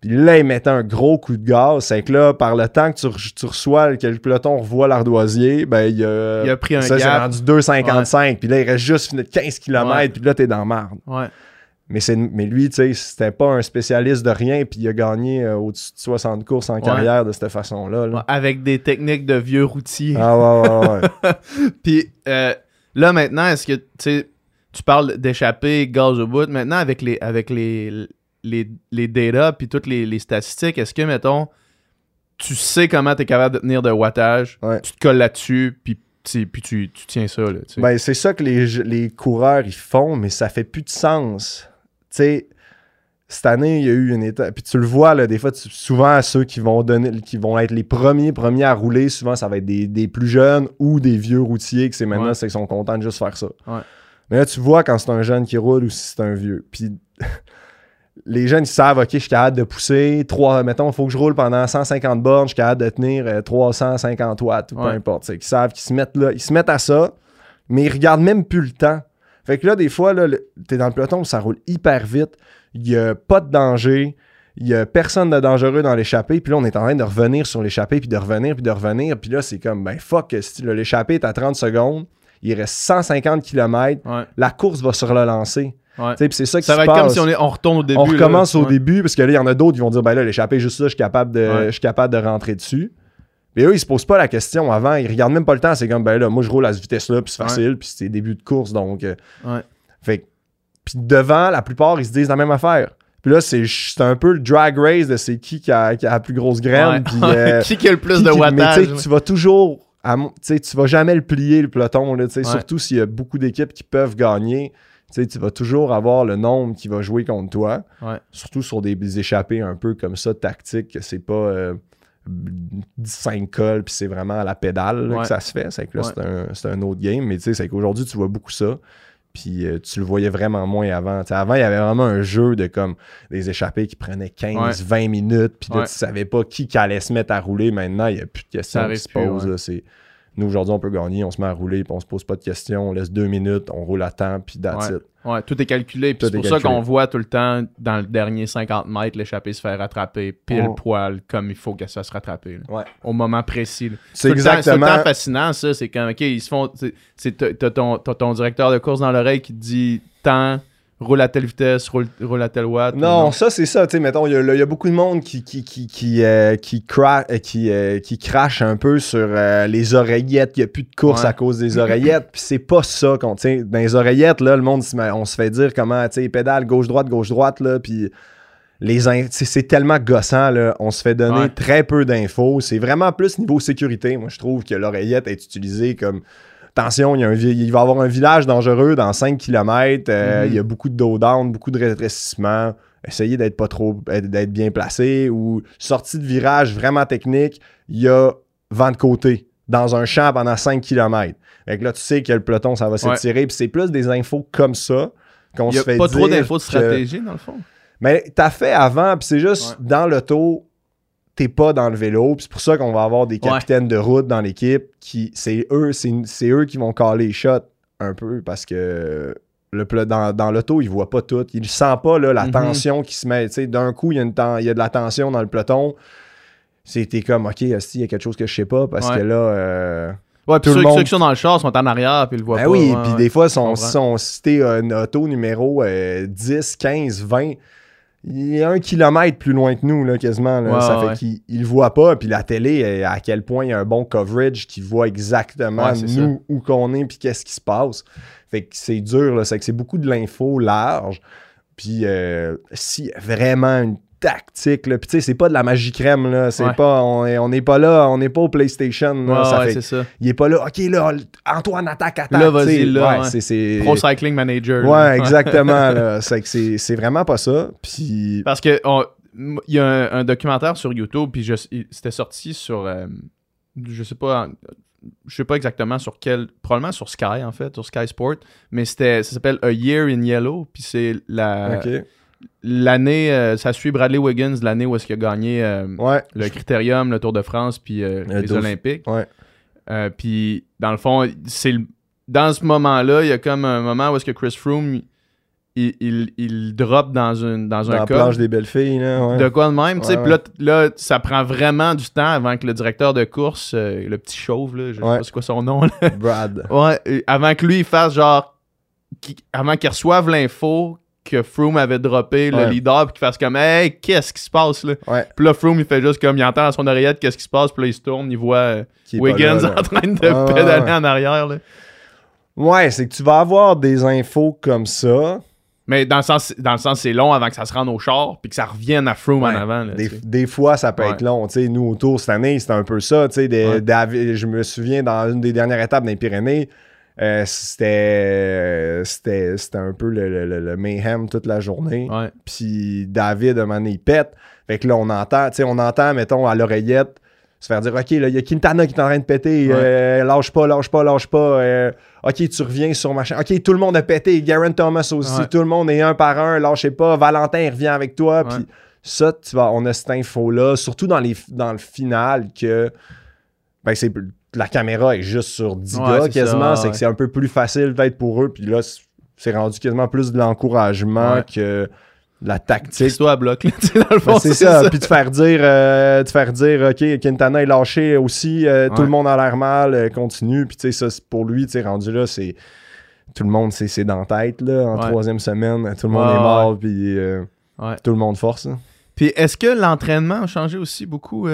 Puis là, il mettait un gros coup de gaz. C'est que là, par le temps que tu, reçois, que le peloton revoit l'ardoisier, ben, il a, il a pris un ça, c'est rendu 2,55. Puis là, il reste juste 15 km, puis là, t'es dans marde. Ouais. Mais, mais lui, tu sais, c'était pas un spécialiste de rien, puis il a gagné euh, au-dessus de 60 courses en carrière de cette façon-là. avec des techniques de vieux routiers. Ah ouais, ouais, ouais. puis euh, là, maintenant, est-ce que, tu sais, tu parles d'échapper gaz au bout. Maintenant, avec les, avec les, les, les data puis toutes les, statistiques, est-ce que, mettons, tu sais comment tu es capable de tenir de wattage, tu te colles là-dessus, puis puis tu, tiens ça. Là, ben, c'est ça que les, les coureurs ils font, mais ça fait plus de sens sais, cette année, il y a eu une étape. Puis tu le vois, là, des fois, souvent, ceux qui vont donner, qui vont être les premiers, premiers à rouler, souvent, ça va être des, plus jeunes ou des vieux routiers que c'est maintenant, c'est qu'ils sont contents de juste faire ça. Mais là, tu vois quand c'est un jeune qui roule ou si c'est un vieux. Puis les jeunes, ils savent, OK, je suis capable de pousser. 3, mettons, il faut que je roule pendant 150 bornes, je suis capable de tenir 350 euh, watts, ou peu importe. Ils savent qu'ils se mettent là, ils se mettent à ça, mais ils regardent même plus le temps. Fait que là, des fois, tu es dans le peloton, ça roule hyper vite. Il n'y a pas de danger. Il n'y a personne de dangereux dans l'échappée. Puis là, on est en train de revenir sur l'échappée, puis de revenir, puis de revenir. Puis là, c'est comme, ben fuck, si l'échappée est à 30 secondes, il reste 150 km, la course va se relancer. C'est ça qui ça va être comme si on, retourne au début. On recommence au début, parce que là, il y en a d'autres qui vont dire, ben là, l'échappée juste là, je suis capable de, je suis capable de rentrer dessus. Mais eux, ils se posent pas la question avant. Ils regardent même pas le temps. C'est comme, ben là, moi, je roule à cette vitesse-là, puis c'est facile, puis c'est début de course. Donc, euh, fait puis devant, la plupart, ils se disent la même affaire. Puis là, c'est un peu le drag race de c'est qui qui a, la plus grosse graine. Puis, euh, qui, qui a le plus de wattage. Mais tu vas toujours. tu vas jamais le plier, le peloton. Là, Surtout s'il y a beaucoup d'équipes qui peuvent gagner. Tu vas toujours avoir le nombre qui va jouer contre toi. Surtout sur des, échappées un peu comme ça, tactiques, c'est pas. Euh, 5 cols, puis c'est vraiment à la pédale que ça se fait. C'est que là, c'est un, autre game. Mais tu sais, c'est qu'aujourd'hui, tu vois beaucoup ça. Puis euh, tu le voyais vraiment moins avant. avant, il y avait vraiment un jeu de comme des échappées qui prenaient 15-20 minutes. Puis là, tu savais pas qui, allait se mettre à rouler. Maintenant, il n'y a plus de questions qui se posent. Nous, aujourd'hui, on peut gagner, on se met à rouler, puis on se pose pas de questions, on laisse deux minutes, on roule à temps, puis that's ouais. tout est calculé. c'est pour ça qu'on voit tout le temps, dans le dernier 50 mètres, l'échappée se faire rattraper pile poil comme il faut que ça se rattrape. Au moment précis. C'est exactement. C'est fascinant, ça. C'est quand, OK, ils se font. T'as ton, ton directeur de course dans l'oreille qui te dit tant roule à telle vitesse, roule, roule à telle watt. Non, ça, c'est ça. Tu sais, mettons, il y, a beaucoup de monde qui, qui, qui, qui, euh, qui, euh, qui, euh, qui, crache un peu sur les oreillettes. Il n'y a plus de course à cause des oreillettes. Puis c'est pas ça qu'on, dans les oreillettes, là, le monde, on se fait dire comment, tu sais, pédale gauche-droite, gauche-droite, là, puis les c'est tellement gossant là. on se fait donner très peu d'infos c'est vraiment plus niveau sécurité moi je trouve que l'oreillette est utilisée comme attention, il, y a un, il va y avoir un village dangereux dans 5 km, euh, mhm. il y a beaucoup de dos down, beaucoup de rétrécissement. Essayez d'être pas trop d'être bien placé ou sortie de virage vraiment technique, il y a vent de côté dans un champ pendant 5 km. Fait là, tu sais que le peloton, ça va s'étirer. Puis c'est plus des infos comme ça qu'on se fait pas dire. pas trop d'infos de stratégie, dans le fond? Mais t'as fait avant, puis c'est juste dans l'auto, t'es pas dans le vélo. C'est pour ça qu'on va avoir des capitaines de route dans l'équipe qui c'est eux, c'est eux qui vont caler les shots un peu parce que le dans, dans l'auto, il voit pas tout. Il sent pas là, la mhm. tension qui se met. D'un coup, il y, a une il y a de la tension dans le peloton. C'était comme OK, il y a quelque chose que je sais pas? Parce que là. Euh, ouais, puis ceux, ceux, qui sont dans le char sont en arrière puis ils le voient ben pas. oui, puis des fois, sont, sont cités un auto numéro 10, 15, 20 il est un kilomètre plus loin que nous, là, quasiment. ça fait qu'il ne voit pas. Puis la télé, à quel point il y a un bon coverage qui voit exactement nous, où qu'on est, puis qu'est-ce qui se passe. Fait que c'est dur, c'est que c'est beaucoup de l'info large. Puis euh, si vraiment une tactique. Là. Puis tu sais, c'est pas de la magie crème. Là. C'est pas, on n'est pas là, on n'est pas au PlayStation. ça fait, ça. Il est pas là, OK, là, Antoine attaque, attaque. Là, vas-y, là. c'est, Pro Cycling Manager. Ouais, exactement. c'est, c'est, c'est vraiment pas ça. Puis... Parce que il y a un, documentaire sur YouTube, puis c'était sorti sur euh, je sais pas, je sais pas exactement sur quel, probablement sur Sky en fait, sur Sky Sport, mais c'était, ça s'appelle A Year in Yellow, puis c'est la, l'année, euh, ça suit Bradley Wiggins, l'année où est-ce qu'il a gagné euh, le Critérium, le Tour de France, puis euh, les Olympiques. puis dans le fond, c'est dans ce moment-là, il y a comme un moment où est-ce que Chris Froome il, il, drop dans, une, dans, dans un la plage des belles filles. Là, De quoi de même. Ouais, là, là, ça prend vraiment du temps avant que le directeur de course, le petit chauve, là, je sais pas c'est quoi son nom. Brad. Ouais, avant que lui il fasse genre. avant qu'il reçoive l'info que Froome avait droppé le leader puis qu'il fasse comme Hey, qu'est-ce qui se passe là? Puis là, Froome il fait juste comme il entend à son oreillette qu'est-ce qui se passe, puis là il se tourne, il voit euh, Wiggins en train de pédaler en arrière. Là. Ouais, c'est que tu vas avoir des infos comme ça. Mais dans le sens, dans le sens c'est long avant que ça se rende au char puis que ça revienne à Froome en avant. des, des, fois, ça peut être long. sais nous, autour cette année, c'était un peu ça. Des, je me souviens dans une des dernières étapes des Pyrénées, euh, c'était, c'était, un peu le, le, mayhem toute la journée. Puis David, à un moment il pète. Fait que là, on entend, on entend, mettons, à l'oreillette, se faire dire OK, là, il y a Quintana qui est en train de péter, euh, lâche pas, lâche pas, lâche pas. Euh, OK, tu reviens sur machin. OK, tout le monde a pété, Garen Thomas aussi, tout le monde est un par un, lâchez pas. Valentin revient avec toi. Puis ça, tu vas, on a cette info-là, surtout dans, les, dans le final, que ben, c'est la caméra est juste sur 10 gars quasiment. c'est que c'est un peu plus facile peut-être pour eux. Puis là, c'est rendu quasiment plus de l'encouragement que de la tactique. toi à bloc, dans le fond. c'est ça. Puis de faire dire, euh, faire dire, OK, Quintana est lâché aussi, euh, tout le monde a l'air mal, euh, continue. Puis tu sais, ça, pour lui, tu sais, rendu là, c'est. Tout le monde, c'est dans la tête, là, en troisième semaine. Tout le monde est mort, puis tout le monde force. Puis est-ce que l'entraînement a changé aussi beaucoup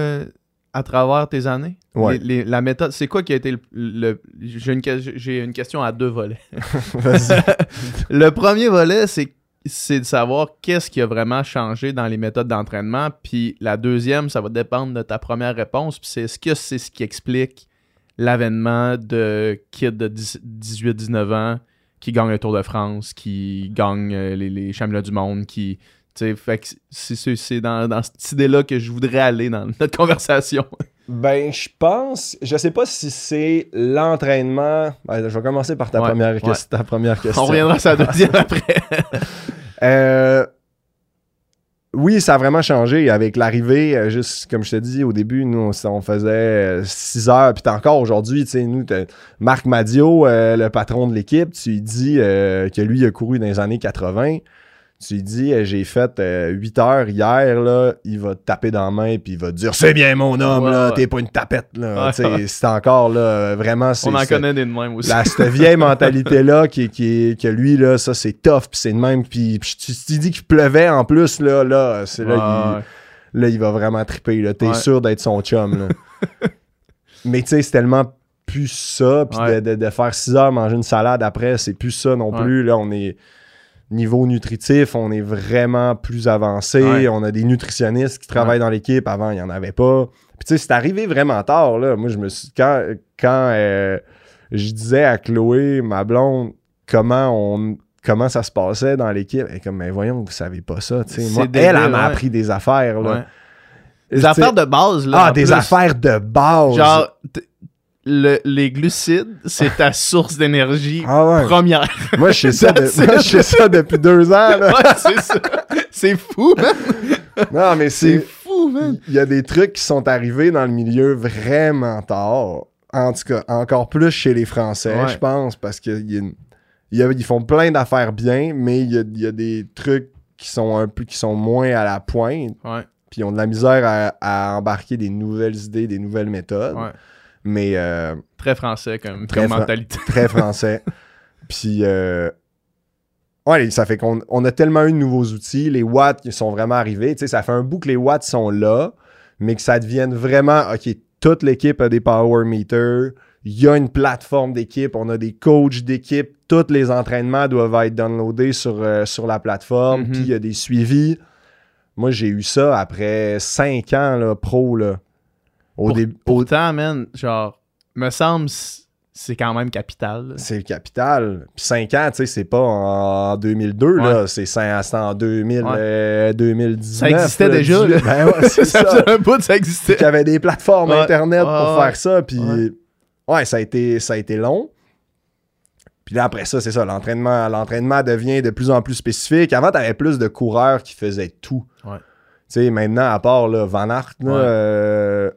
à travers tes années? la méthode, c'est quoi qui a été le. j'ai, une, question à deux volets. le premier volet, c'est, c'est de savoir qu'est-ce qui a vraiment changé dans les méthodes d'entraînement. Puis la deuxième, ça va dépendre de ta première réponse. Puis c'est est-ce que c'est ce qui explique l'avènement de kids de 18-19 ans qui gagnent le Tour de France, qui gagnent euh, les, les championnats du monde, qui c'est dans, dans cette idée-là que je voudrais aller dans notre conversation. Ben, je pense, je sais pas si c'est l'entraînement. Ben, je vais commencer par ta, première, ta première question. On reviendra à la deuxième après. euh, oui, ça a vraiment changé avec l'arrivée, euh, juste comme je te dis au début, nous on, faisait 6 euh, heures, puis encore aujourd'hui, tu sais, nous, Marc Madio, euh, le patron de l'équipe, tu lui dis que lui a couru dans les années 80 tu lui dis euh, j'ai fait 8 euh, heures hier là, il va te taper dans la main puis il va te dire c'est bien mon homme là, t'es pas une tapette là, c'est encore là vraiment On en connaît des de même aussi. cette vieille mentalité là qui qui que lui là ça c'est tough puis c'est de même puis tu te dis qu'il pleuvait en plus là là c'est là il, là il va vraiment triper là, t'es sûr d'être son chum là. Mais tu sais c'est tellement plus ça puis de, de, faire 6 heures manger une salade après, c'est plus ça non plus là on est niveau nutritif, on est vraiment plus avancé. On a des nutritionnistes qui travaillent dans l'équipe. Avant, il n'y en avait pas. Puis tu sais, c'est arrivé vraiment tard. Là. Moi, je me suis. Quand, quand euh, je disais à Chloé, ma blonde, comment on comment ça se passait dans l'équipe, elle est comme, mais voyons, vous savez pas ça. Moi, elle, elle m'a appris des affaires. Là. Des affaires de base. Là, ah, des affaires de base. Genre, les glucides, c'est ta source d'énergie ah première. Moi, je sais ça, ça depuis deux ans. c'est ça. C'est fou, man. Non, mais c'est fou, man. Il y a des trucs qui sont arrivés dans le milieu vraiment tard. En tout cas, encore plus chez les Français, je pense, parce qu'ils font plein d'affaires bien, mais il y a, des trucs qui sont un peu qui sont moins à la pointe. Puis ils ont de la misère à, à embarquer des nouvelles idées, des nouvelles méthodes. Mais. Euh, très français comme, très mentalité. très français. Puis. Euh, ouais, ça fait qu'on a tellement eu de nouveaux outils. Les watts qui sont vraiment arrivés. Tu sais, ça fait un bout que les watts sont là, mais que ça devienne vraiment. OK, toute l'équipe a des power meters. Il y a une plateforme d'équipe, on a des coachs d'équipe, tous les entraînements doivent être downloadés sur, euh, sur la plateforme, mm-hmm. puis il y a des suivis. Moi, j'ai eu ça après cinq ans là, pro. Là. Au début. Pourtant, man, genre, me semble, c'est quand même capital. C'est le capital. Puis 5 ans, tu sais, c'est pas en 2002, là. C'est en 2000, 2019. Ça existait déjà, là. Ben ouais, c'est ça. ça. un bout, ça existait. Il y avait des plateformes Internet pour faire ça. Puis, ouais, ça, a été, ça a été long. Puis là, après ça, c'est ça. L'entraînement, l'entraînement devient de plus en plus spécifique. Avant, tu avais plus de coureurs qui faisaient tout. Ouais. Tu sais, maintenant, à part là, Van Aert, là, euh,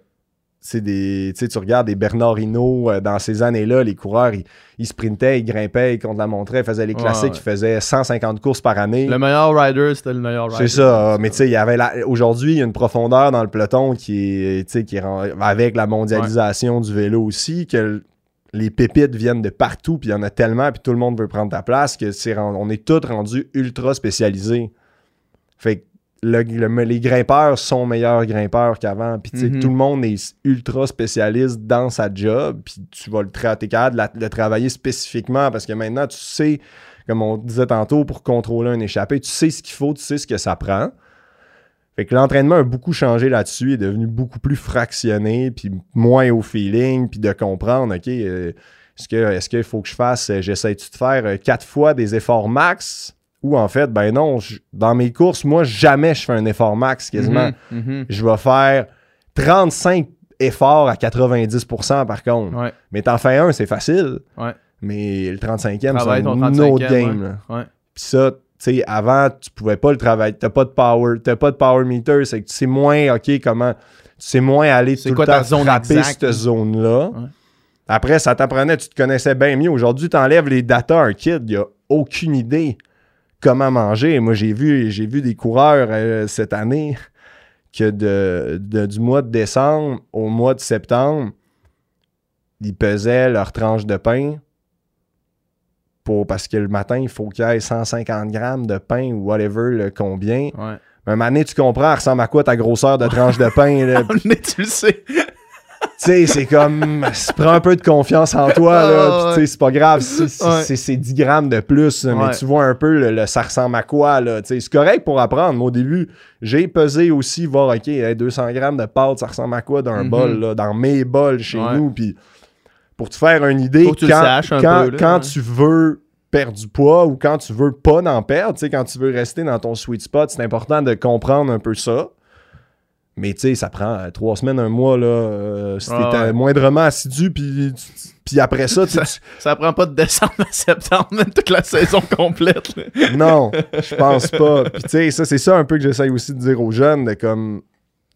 des, tu regardes des Bernard Hinault euh, dans ces années-là, les coureurs, ils, sprintaient, ils grimpaient, ils contre la montraient, ils faisaient les classiques, ils faisaient 150 courses par année. Le meilleur rider, c'était le meilleur rider. C'est ça, mais tu sais, il y avait aujourd'hui, il y a une profondeur dans le peloton qui est, qui est avec la mondialisation du vélo aussi, que les pépites viennent de partout, puis il y en a tellement, puis tout le monde veut prendre ta place, que on est tous rendus ultra spécialisés. Fait que les grimpeurs sont meilleurs grimpeurs qu'avant. Puis mm-hmm. tout le monde est ultra spécialiste dans sa job. Puis tu vas le traiter capable de, travailler spécifiquement parce que maintenant, tu sais, comme on disait tantôt, pour contrôler un échappé, tu sais ce qu'il faut, tu sais ce que ça prend. Fait que l'entraînement a beaucoup changé là-dessus, est devenu beaucoup plus fractionné, puis moins au feeling, puis de comprendre, OK, euh, est-ce qu'il faut que je fasse, euh, j'essaie-tu de faire euh, quatre fois des efforts max? Ou en fait, ben non, dans mes courses, moi, jamais je fais un effort max quasiment. Mhm, mhm. Je vais faire 35 efforts à 90% par contre. Mais t'en fais un, c'est facile. Mais le 35e, c'est un autre game. Puis ça, tu sais, avant, tu pouvais pas le travailler. T'as pas de power, t'as pas de power meter. C'est que tu sais moins, OK, comment. Tu sais moins aller tout quoi le temps zone cette zone-là. Après, ça t'apprenait, tu te connaissais bien mieux. Aujourd'hui, tu enlèves les data à un kid, il a aucune idée comment manger. Moi, j'ai vu, j'ai vu des coureurs euh, cette année que de, du mois de décembre au mois de septembre, ils pesaient leur tranche de pain pour, parce que le matin, il faut qu'il y ait 150 grammes de pain ou whatever, le combien. Ouais. Mais un moment tu comprends, elle ressemble à quoi ta grosseur de tranche de pain? Là? tu le sais sais, c'est comme, prends un peu de confiance en toi, là. tu sais, c'est pas grave, c'est 10 grammes de plus, mais tu vois un peu, le, ça ressemble à quoi, là. Tu sais, c'est correct pour apprendre. Moi, au début, j'ai pesé aussi, voir, OK, 200 grammes de pâte, ça ressemble à quoi d'un mm-hmm. bol, là, dans mes bols chez nous. Puis, pour te faire une idée, quand, quand, quand tu veux perdre du poids ou quand tu veux pas en perdre, tu sais, quand tu veux rester dans ton sweet spot, c'est important de comprendre un peu ça. Mais tu sais, ça prend euh, trois semaines, un mois, là. Euh, si t'es moindrement assidu, puis, puis après ça, ça, ça prend pas de décembre à septembre, même toute la saison complète. non, je pense pas. Puis tu sais, ça, c'est ça un peu que j'essaye aussi de dire aux jeunes, de comme.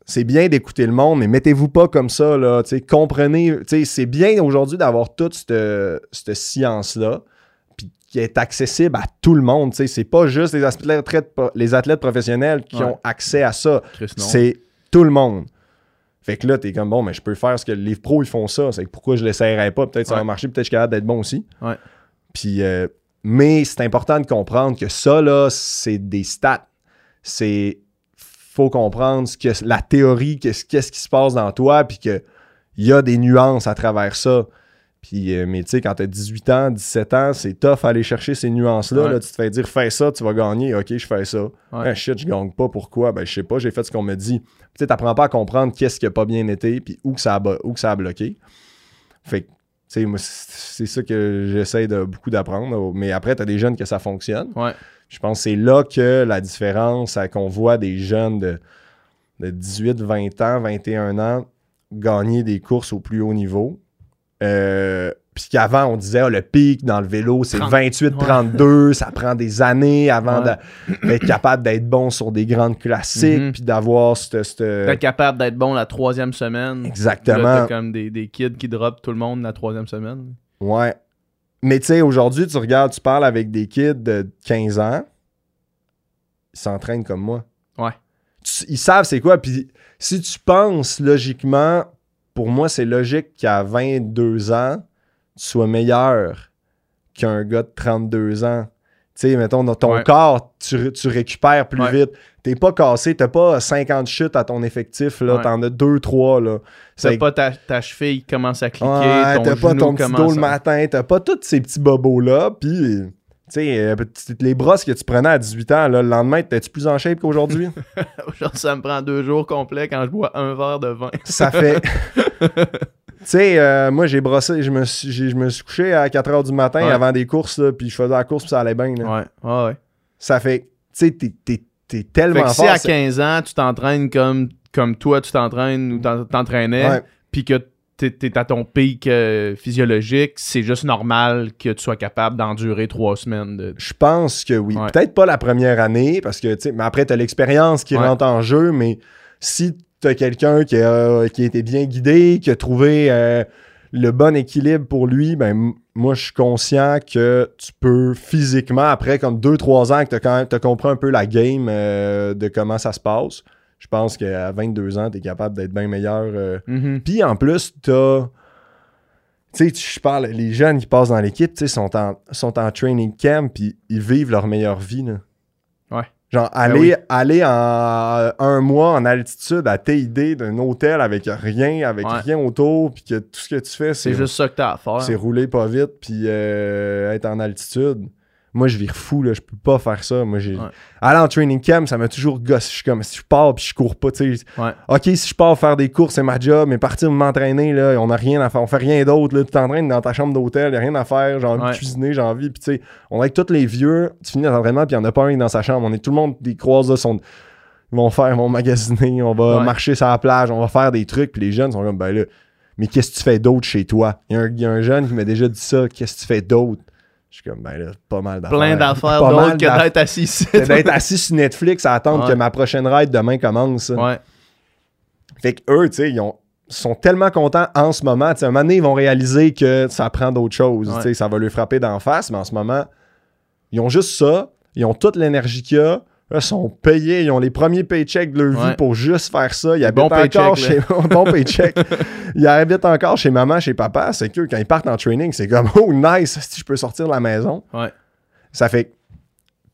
C'est bien d'écouter le monde, mais mettez-vous pas comme ça, là. Tu sais, comprenez. Tu sais, c'est bien aujourd'hui d'avoir toute cette, cette science-là puis qui est accessible à tout le monde. Tu sais, c'est pas juste les athlètes, les athlètes professionnels qui ont accès à ça. C'est tout le monde. Fait que là, t'es comme bon, mais je peux faire ce que les pros ils font ça. C'est pourquoi je l'essayerais pas? Peut-être ça va marcher, peut-être que je suis capable d'être bon aussi. Ouais. Puis, euh, mais c'est important de comprendre que ça, là, c'est des stats. C'est. Faut comprendre ce que la théorie, qu'est-ce, qu'est-ce qui se passe dans toi, puis qu'il y a des nuances à travers ça. Puis, euh, mais tu sais, quand t'as 18 ans, 17 ans, c'est tough aller chercher ces nuances-là. Là, tu te fais dire, fais ça, tu vas gagner. Ok, je fais ça. Ah, shit, je gagne pas. Pourquoi? Ben, je sais pas, j'ai fait ce qu'on me dit. Tu sais, t'apprends pas à comprendre qu'est-ce qui a pas bien été, puis où que ça a, où que ça a bloqué. Fait que, tu c'est ça que j'essaie de beaucoup d'apprendre. Mais après, t'as des jeunes que ça fonctionne. Je pense que c'est là que la différence, qu'on voit des jeunes de, de 18, 20 ans, 21 ans gagner des courses au plus haut niveau euh, puis qu'avant, on disait, oh, le pic dans le vélo, c'est 28-32, ça prend des années avant d'être capable d'être bon sur des grandes classiques, mm-hmm. puis d'avoir cette... D'être capable d'être bon la troisième semaine. Exactement. comme des, des, kids qui drop tout le monde la troisième semaine. Ouais. Mais tu sais, aujourd'hui, tu regardes, tu parles avec des kids de 15 ans, ils s'entraînent comme moi. Ouais. ils savent c'est quoi, puis si tu penses logiquement pour moi, c'est logique qu'à 22 ans, sois meilleur qu'un gars de 32 ans. Tu sais, mettons, dans ton corps, tu, récupères plus vite. T'es pas cassé, t'as pas 50 chutes à ton effectif, là. T'en as 2, 3, là. T'as pas ta, ta, cheville qui commence à cliquer, t'as pas ton petit dos le matin, t'as pas tous ces petits bobos-là, puis tu sais, euh, les brosses que tu prenais à 18 ans, là, le lendemain, t'es-tu plus en shape qu'aujourd'hui? Aujourd'hui, ça me prend deux jours complets quand je bois un verre de vin. ça fait. sais, euh, moi, j'ai brossé, je me, suis, je me suis couché à 4 h du matin avant des courses, puis je faisais la course, puis ça allait bien. Ouais, ouais, ouais. Ça fait, tu sais, t'es, t'es, tellement fait que Si à 15 ans, tu t'entraînes comme, comme toi, tu t'entraînes ou t'entraînais, puis que t'es à ton pic euh, physiologique, c'est juste normal que tu sois capable d'endurer trois semaines. De... Je pense que oui. Peut-être pas la première année, parce que, tu sais, mais après, t'as l'expérience qui rentre en jeu, mais si t'as quelqu'un qui a, qui a été bien guidé, qui a trouvé euh, le bon équilibre pour lui, ben moi, je suis conscient que tu peux physiquement, après comme 2-3 ans que tu as, compris un peu la game euh, de comment ça se passe, je pense qu'à 22 ans, tu es capable d'être bien meilleur. Euh. Mm-hmm. Puis en plus, tu as. Tu sais, je parle, les jeunes qui passent dans l'équipe, tu sais, sont en, sont en training camp, puis ils vivent leur meilleure vie. Là. Genre, ben aller, aller en un mois en altitude à TID d'un hôtel avec rien, avec rien autour, puis que tout ce que tu fais, c'est. juste ça que t'as à faire. C'est rouler pas vite, puis euh, être en altitude. Moi, je vire fou, là. Je peux pas faire ça. Moi, j'ai. Aller en training camp, ça m'a toujours gosse. Je suis comme, si je pars puis je cours pas, tu sais. Ok, si je pars faire des courses, c'est ma job, mais partir m'entraîner, là, on a rien à faire. On fait rien d'autre, là. Tu t'entraînes dans ta chambre d'hôtel, y a rien à faire. J'ai envie de cuisiner, j'ai envie. Puis, tu sais, on est avec tous les vieux. Tu finis l'entraînement, puis il y en a pas un dans sa chambre. On est tout le monde, des croises, sont. Ils vont faire, ils vont magasiner, on va marcher sur la plage, on va faire des trucs. Puis les jeunes sont comme, ben là, mais qu'est-ce que tu fais d'autre chez toi? Il y, y, a un jeune qui m'a déjà dit ça. Qu'est-ce que tu fais d'autre? Je suis comme, ben là, pas mal d'affaires. Plein d'affaires d'autres que d'être assis ici. d'être assis sur Netflix à attendre que ma prochaine ride demain commence. Ouais. Fait que eux, tu sais, ils sont tellement contents en ce moment. T'sais, un moment donné, ils vont réaliser que ça prend d'autres choses. sais, Ça va leur frapper d'en face, mais en ce moment, ils ont juste ça. Ils ont toute l'énergie qu'il y a. Ils sont payés, ils ont les premiers paychecks de leur vie pour juste faire ça. Ils habitent encore chez bon paycheck. ils habitent encore chez maman, chez papa. C'est que quand ils partent en training, c'est comme oh nice, si je peux sortir de la maison. Ouais. Ça fait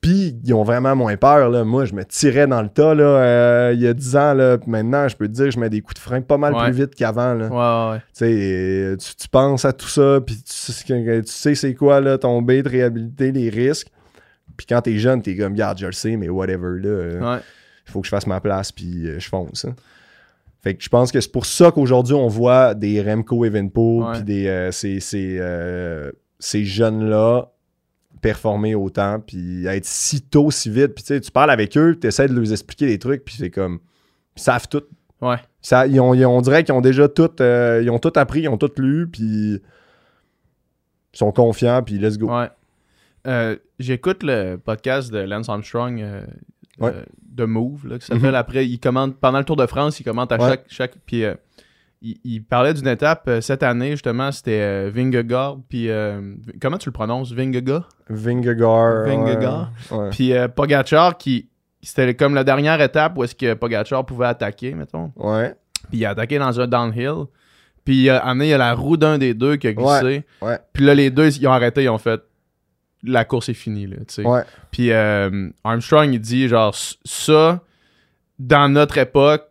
puis ils ont vraiment moins peur. Là. Moi, je me tirais dans le tas là, euh, il y a 10 ans. Là, maintenant, je peux te dire je mets des coups de frein pas mal plus vite qu'avant. Ouais, ouais. Tu, tu penses à tout ça, puis tu, tu sais c'est quoi là, tomber, de réhabiliter, les risques. Puis quand t'es jeune, t'es comme, garde, je le sais, mais whatever, là. Euh, il faut que je fasse ma place, puis euh, je fonce. Hein. Fait que je pense que c'est pour ça qu'aujourd'hui, on voit des Remco Evenpool, puis des, euh, ces, ces, jeunes-là performer autant, puis être si tôt, si vite. Puis tu parles avec eux, tu essaies de leur expliquer des trucs, puis c'est comme, ils savent tout. Ouais. Ça, ils ont, on dirait qu'ils ont déjà tout, ils ont tout appris, ils ont tout lu, puis ils sont confiants, puis let's go. Ouais. Euh, j'écoute le podcast de Lance Armstrong euh, euh, de Move, là, qui s'appelle mhm. après. Il commente pendant le Tour de France, il commente à chaque. chaque puis il, parlait d'une étape cette année, justement, c'était Vingegaard. Puis comment tu le prononces? Vingegaard? Vingegaard. Vingegaard. Puis Pogachar, qui c'était comme la dernière étape où est-ce que Pogachar pouvait attaquer, mettons. Ouais. Puis il a attaqué dans un downhill. Puis il a il y a la roue d'un des deux qui a glissé. Puis là, les deux, ils ont arrêté, ils ont fait la course est finie, là. Puis euh, Armstrong, il dit, genre, ça, dans notre époque,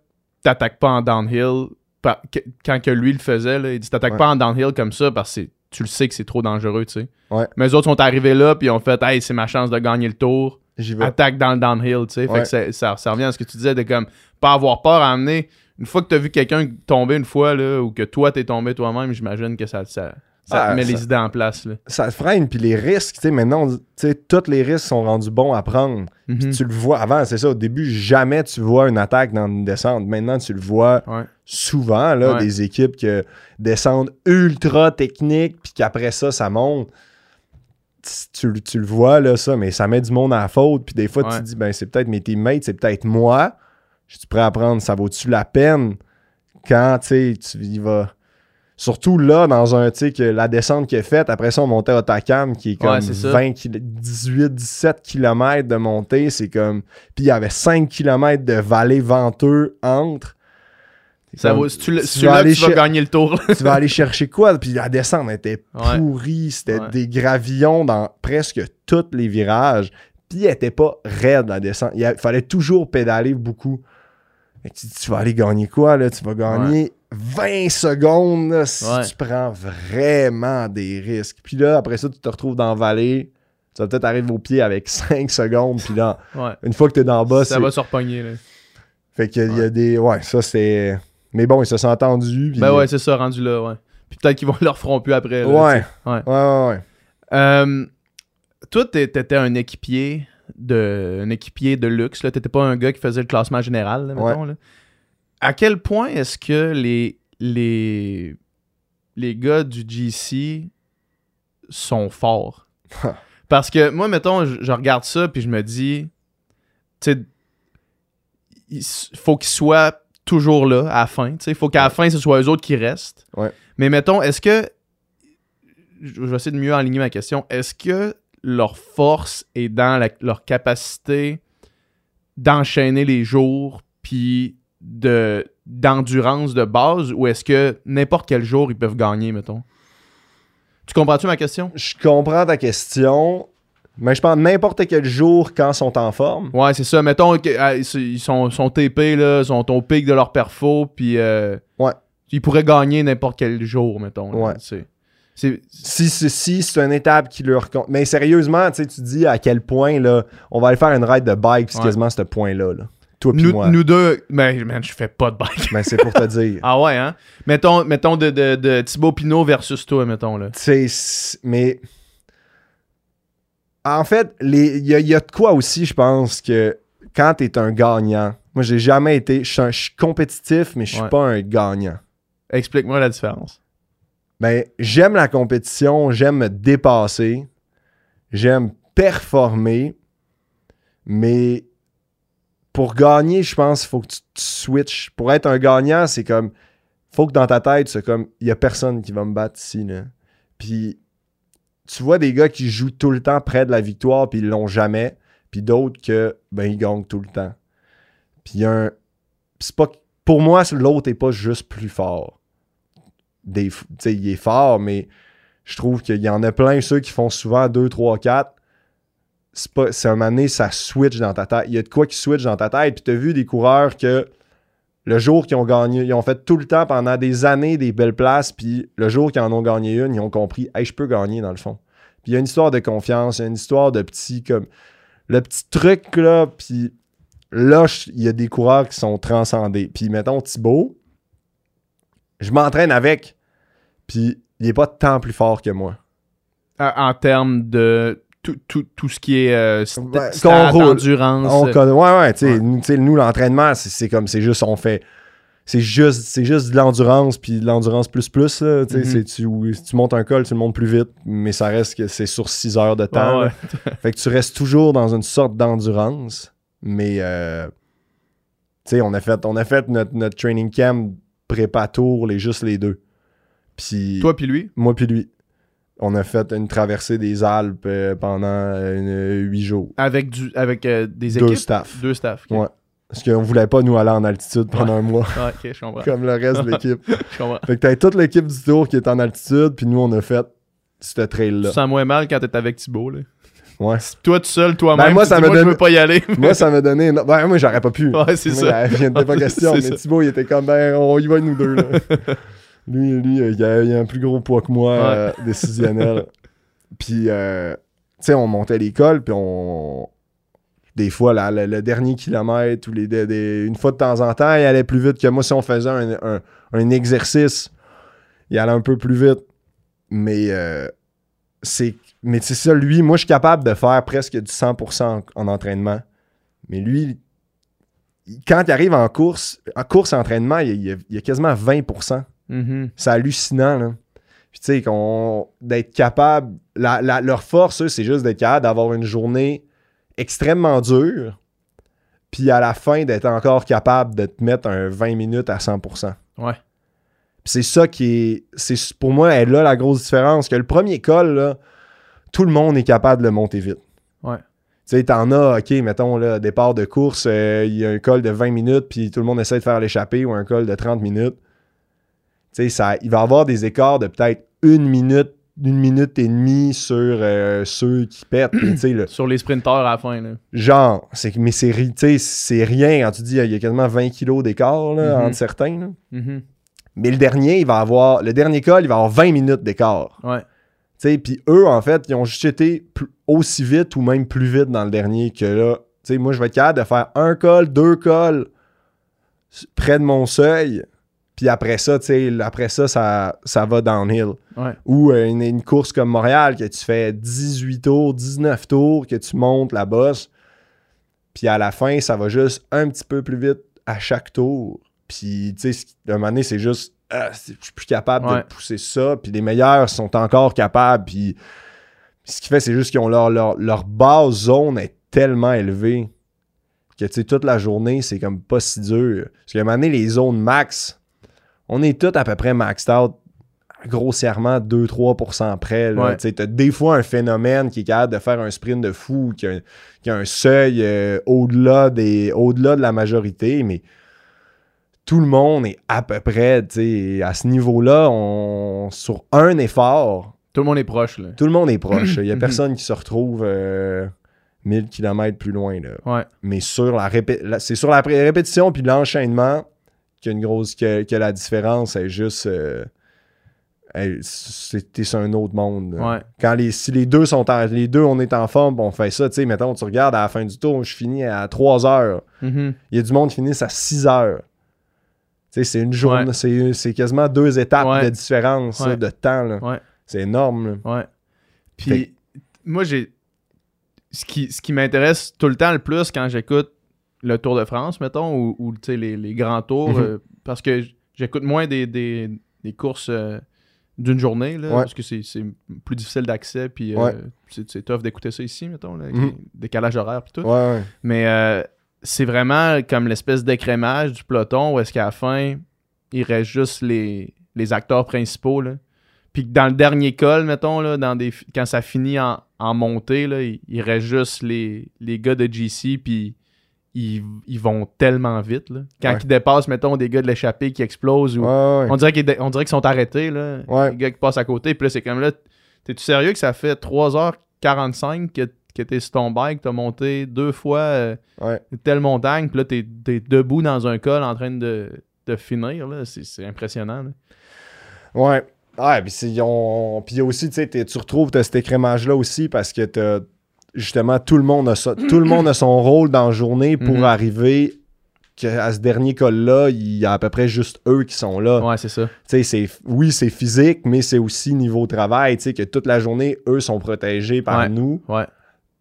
t'attaques pas en downhill. quand que lui le faisait, là, il dit, t'attaques pas en downhill comme ça parce que tu le sais que c'est trop dangereux, tu sais. Mais les autres sont arrivés là, puis ils ont fait, hey, c'est ma chance de gagner le tour. Attaque dans le downhill, tu sais. Fait que ça, ça, revient à ce que tu disais de comme, pas avoir peur à amener. Une fois que t'as vu quelqu'un tomber une fois, là, ou que toi t'es tombé toi-même, j'imagine que ça, ça, ça met les idées en place. Là. Ça freine, puis les risques, tu sais, maintenant, tu sais, tous les risques sont rendus bons à prendre. Mhm. tu le vois, avant, c'est ça, au début, jamais tu vois une attaque dans une descente. Maintenant, tu le vois souvent, là, des équipes qui descendent ultra techniques, puis qu'après ça, ça monte. Tu, le vois, là, ça, mais ça met du monde à la faute, puis des fois, tu te dis, ben, c'est peut-être mes teammates, c'est peut-être moi. Je suis prêt à prendre, ça vaut-tu la peine? Quand, tu sais, tu y vas Surtout là, dans un, tu sais, que la descente qui est faite, après ça, on montait à Otakam, qui est comme 20 18, 17 km de montée. C'est comme. Puis il y avait 5 km de vallée venteux entre. Ça si tu, vas, tu vas gagner le tour. tu vas aller chercher quoi? Puis la descente était pourrie. C'était des gravillons dans presque tous les virages. Puis elle était pas raide, la descente. Il fallait toujours pédaler beaucoup. Tu, tu vas aller gagner quoi, là? Tu vas gagner 20 secondes si tu prends vraiment des risques. Puis là, après ça, tu te retrouves dans la vallée. Tu vas peut-être arriver au pied avec 5 secondes. Puis là, une fois que tu es dans le bas, ça va se repogner. Là. Fait qu'il y a des. Ouais, ça c'est. Mais bon, ils se sont entendus. Ben ouais, c'est ça, rendu là, ouais. Puis peut-être qu'ils vont leur feront plus après. ouais. ouais. Ouais, ouais, euh, toi, t'étais un équipier de un équipier de luxe. Là. T'étais pas un gars qui faisait le classement général, mettons, là. À quel point est-ce que les, les, les gars du GC sont forts? Parce que moi, mettons, je, regarde ça puis je me dis, tu sais, il faut qu'ils soient toujours là à la fin. Il faut qu'à la fin, ce soit eux autres qui restent. Mais mettons, est-ce que. Je vais essayer de mieux aligner ma question. Est-ce que leur force est dans leur capacité d'enchaîner les jours puis de d'endurance de base ou est-ce que n'importe quel jour ils peuvent gagner, mettons? Tu comprends-tu ma question? Je comprends ta question. Mais je pense n'importe quel jour quand ils sont en forme. Ouais, c'est ça. Mettons qu'ils ah, sont, sont TP, là, sont au pic de leur perfo, puis euh, ouais. ils pourraient gagner n'importe quel jour, mettons. ouais. Si, si, c'est une étape qui leur compte. Mais sérieusement, tu dis à quel point là, on va aller faire une ride de bike, puis quasiment ce point-là. Là. Toi nous, moi. Nous deux, mais man, je fais pas de bike. mais c'est pour te dire. ah ouais, hein? Mettons, mettons de, de, de Thibaut Pinot versus toi, mettons. là. Tu sais, mais. En fait, il y, y, a de quoi aussi, je pense, que quand tu es un gagnant, moi j'ai jamais été. Je suis compétitif, mais je suis pas un gagnant. Explique-moi la différence. Ben, j'aime la compétition, j'aime me dépasser, j'aime performer, mais pour gagner, je pense qu'il faut que tu, switches. Pour être un gagnant, c'est comme. faut que dans ta tête, c'est comme. Il n'y a personne qui va me battre ici. Là. Puis tu vois des gars qui jouent tout le temps près de la victoire, puis ils l'ont jamais. Puis d'autres que, ben, ils gagnent tout le temps. Puis il un. C'est pas. Pour moi, l'autre n'est pas juste plus fort. Des, il est fort, mais je trouve qu'il y en a plein, ceux qui font souvent 2, 3, 4 c'est pas un moment donné, ça switch dans ta tête. Il y a de quoi qui switch dans ta tête. Puis tu as vu des coureurs que le jour qu'ils ont gagné, ils ont fait tout le temps pendant des années des belles places. Puis le jour qu'ils en ont gagné une, ils ont compris, hey, je peux gagner dans le fond. Puis il y a une histoire de confiance, il y a une histoire de petit, comme le petit truc là. Puis là, il y a des coureurs qui sont transcendés. Puis mettons Thibaut, je m'entraîne avec. Puis il n'est pas tant plus fort que moi. En termes de tout, tout, ce qui est euh, endurance. ouais, ouais, tu sais, nous, l'entraînement, c'est comme, c'est juste, on fait, c'est juste, c'est juste de l'endurance, puis de l'endurance plus plus, là, mm-hmm. tu, tu montes un col, tu le montes plus vite, mais ça reste que c'est sur 6 heures de temps. fait que tu restes toujours dans une sorte d'endurance, mais, euh, tu sais, on a fait, on a fait notre, notre training camp prépa tour, les, juste les deux. Puis... Toi puis lui? Moi puis lui on a fait une traversée des Alpes euh, pendant euh, huit jours. Avec, du, avec euh, des équipes? Deux staffs. Deux staffs. Ouais. Parce qu'on voulait pas nous aller en altitude pendant un mois. Ok, je comprends. Comme le reste de l'équipe. je comprends. Fait que t'avais toute l'équipe du tour qui est en altitude, puis nous, on a fait ce trail-là. Tu sens moins mal quand t'es avec Thibaut, là. Ouais. Toi tout seul, toi-même, ben moi, ça moi, je veux pas y aller. moi, ça m'a donné. Ben, moi, j'aurais pas pu. Ouais, c'est ça. Il n'y pas question. mais Thibaut, il était comme, ben, on y va, nous deux, là. Lui, lui, il a, a, un plus gros poids que moi, euh, décisionnel. Puis, euh, tu sais, on montait l'école, puis on. Des fois, là, le, dernier kilomètre, ou les, une fois de temps en temps, il allait plus vite que moi. Si on faisait un, exercice, il allait un peu plus vite. Mais euh, c'est. Mais c'est ça, lui, moi, je suis capable de faire presque du 100% en, entraînement. Mais lui, quand il arrive en course, en course entraînement, il y a, quasiment 20%. Mm-hmm. C'est hallucinant, là. Puis, tu sais, d'être capable. leur force, c'est juste d'être capable d'avoir une journée extrêmement dure, puis à la fin, d'être encore capable de te mettre un 20 minutes à 100%. Ouais. c'est ça qui est. Pour moi, elle là la grosse différence. Que le premier col, là, tout le monde est capable de le monter vite. Ouais. Tu sais, t'en as, OK, mettons, là, départ de course, euh, il y a un col de 20 minutes, puis tout le monde essaie de faire l'échappée, ou un col de 30 minutes. Tu sais, ça, il va y avoir des écarts de peut-être une minute, une minute et demie sur euh, ceux qui pètent. sur les sprinteurs à la fin. Là. Genre, mais c'est, rien quand tu dis il y a quasiment 20 kilos d'écart mm-hmm. entre certains. Mm-hmm. Mais le dernier, il va avoir. Le dernier col, il va avoir 20 minutes d'écart. Ouais. Puis eux, en fait, ils ont juste été aussi vite ou même plus vite dans le dernier que là. moi, je vais être capable de faire un col, deux cols près de mon seuil Puis après ça, tu sais, après ça, ça, ça va downhill. Ouais. Ou euh, une, une course comme Montréal, que tu fais 18 tours, 19 tours, que tu montes la bosse. Puis à la fin, ça va juste un petit peu plus vite à chaque tour. Puis, tu sais, un moment donné, c'est juste, ah, je suis plus capable Ouais. de pousser ça. Puis les meilleurs sont encore capables. Puis ce qui fait, c'est juste qu'ils ont leur, leur, leur base zone est tellement élevée que, tu sais, toute la journée, c'est comme pas si dur. Parce qu'à un moment donné, les zones max, on est tous à peu près maxed out grossièrement 2-3% près. Là. Ouais. T'as des fois un phénomène qui est capable de faire un sprint de fou, qui a, un- qui a un seuil euh, au-delà des au-delà de la majorité, mais tout le monde est à peu près tu sais, à ce niveau-là. On, sur un effort, Tout le monde est proche, là. tout le monde est proche. Il n'y a personne qui se retrouve euh, 1000 km plus loin. Là. Ouais. Mais sur la, répé- la- c'est sur la répétition puis l'enchaînement qu'il y a une grosse que, que la différence est juste euh, sur un autre monde. Ouais. Quand les si les deux sont en, les deux on est en forme, on fait ça, tu sais, mettons tu regardes à la fin du tour, je finis à 3 heures. Mhm. Il y a du monde qui finissent à 6 heures. Tu sais, c'est une journée, Ouais. c'est, quasiment deux étapes Ouais. de différence là, de temps. C'est énorme. là. Puis, moi, j'ai. Ce qui, ce qui m'intéresse tout le temps le plus quand j'écoute le Tour de France, mettons, ou, les, les grands tours, Mhm. euh, parce que j'écoute moins des, des, des courses euh, d'une journée, là, Ouais. parce que c'est plus difficile d'accès, puis euh, Ouais. c'est tough d'écouter ça ici, mettons, là, avec Mhm. les décalage horaire, puis tout. Ouais. Mais c'est vraiment comme l'espèce d'écrémage du peloton où est-ce qu'à la fin, il reste juste les, les acteurs principaux. Là. Puis dans le dernier col, mettons, là, dans des, quand ça finit en, en montée, là, il, il reste juste les, les gars de GC, puis ils, ils vont tellement vite. Là. Quand Ouais. ils dépassent, mettons, des gars de l'échappée qui explosent, ou, Ouais, ouais. on dirait qu'ils on sont arrêtés, là. Les gars qui passent à côté. Puis là, c'est comme là, t'es-tu sérieux que ça fait 3h45 que, que t'es sur ton bike, t'as monté deux fois euh, telle montagne, puis là, t'es, debout dans un col en train de, de finir. C'est, impressionnant, là. Ouais. Ouais, puis c'est- ils ont- puis aussi, tu sais, tu retrouves t'as cet écrémage-là aussi parce que t'as justement tout le monde a ça, tout le monde a son rôle dans la journée pour Mhm. arriver que à ce dernier col-là, il y a à peu près juste eux qui sont là. Ouais, c'est ça. C'est oui, c'est physique, mais c'est aussi niveau travail, que toute la journée, eux sont protégés par Ouais. nous Ouais.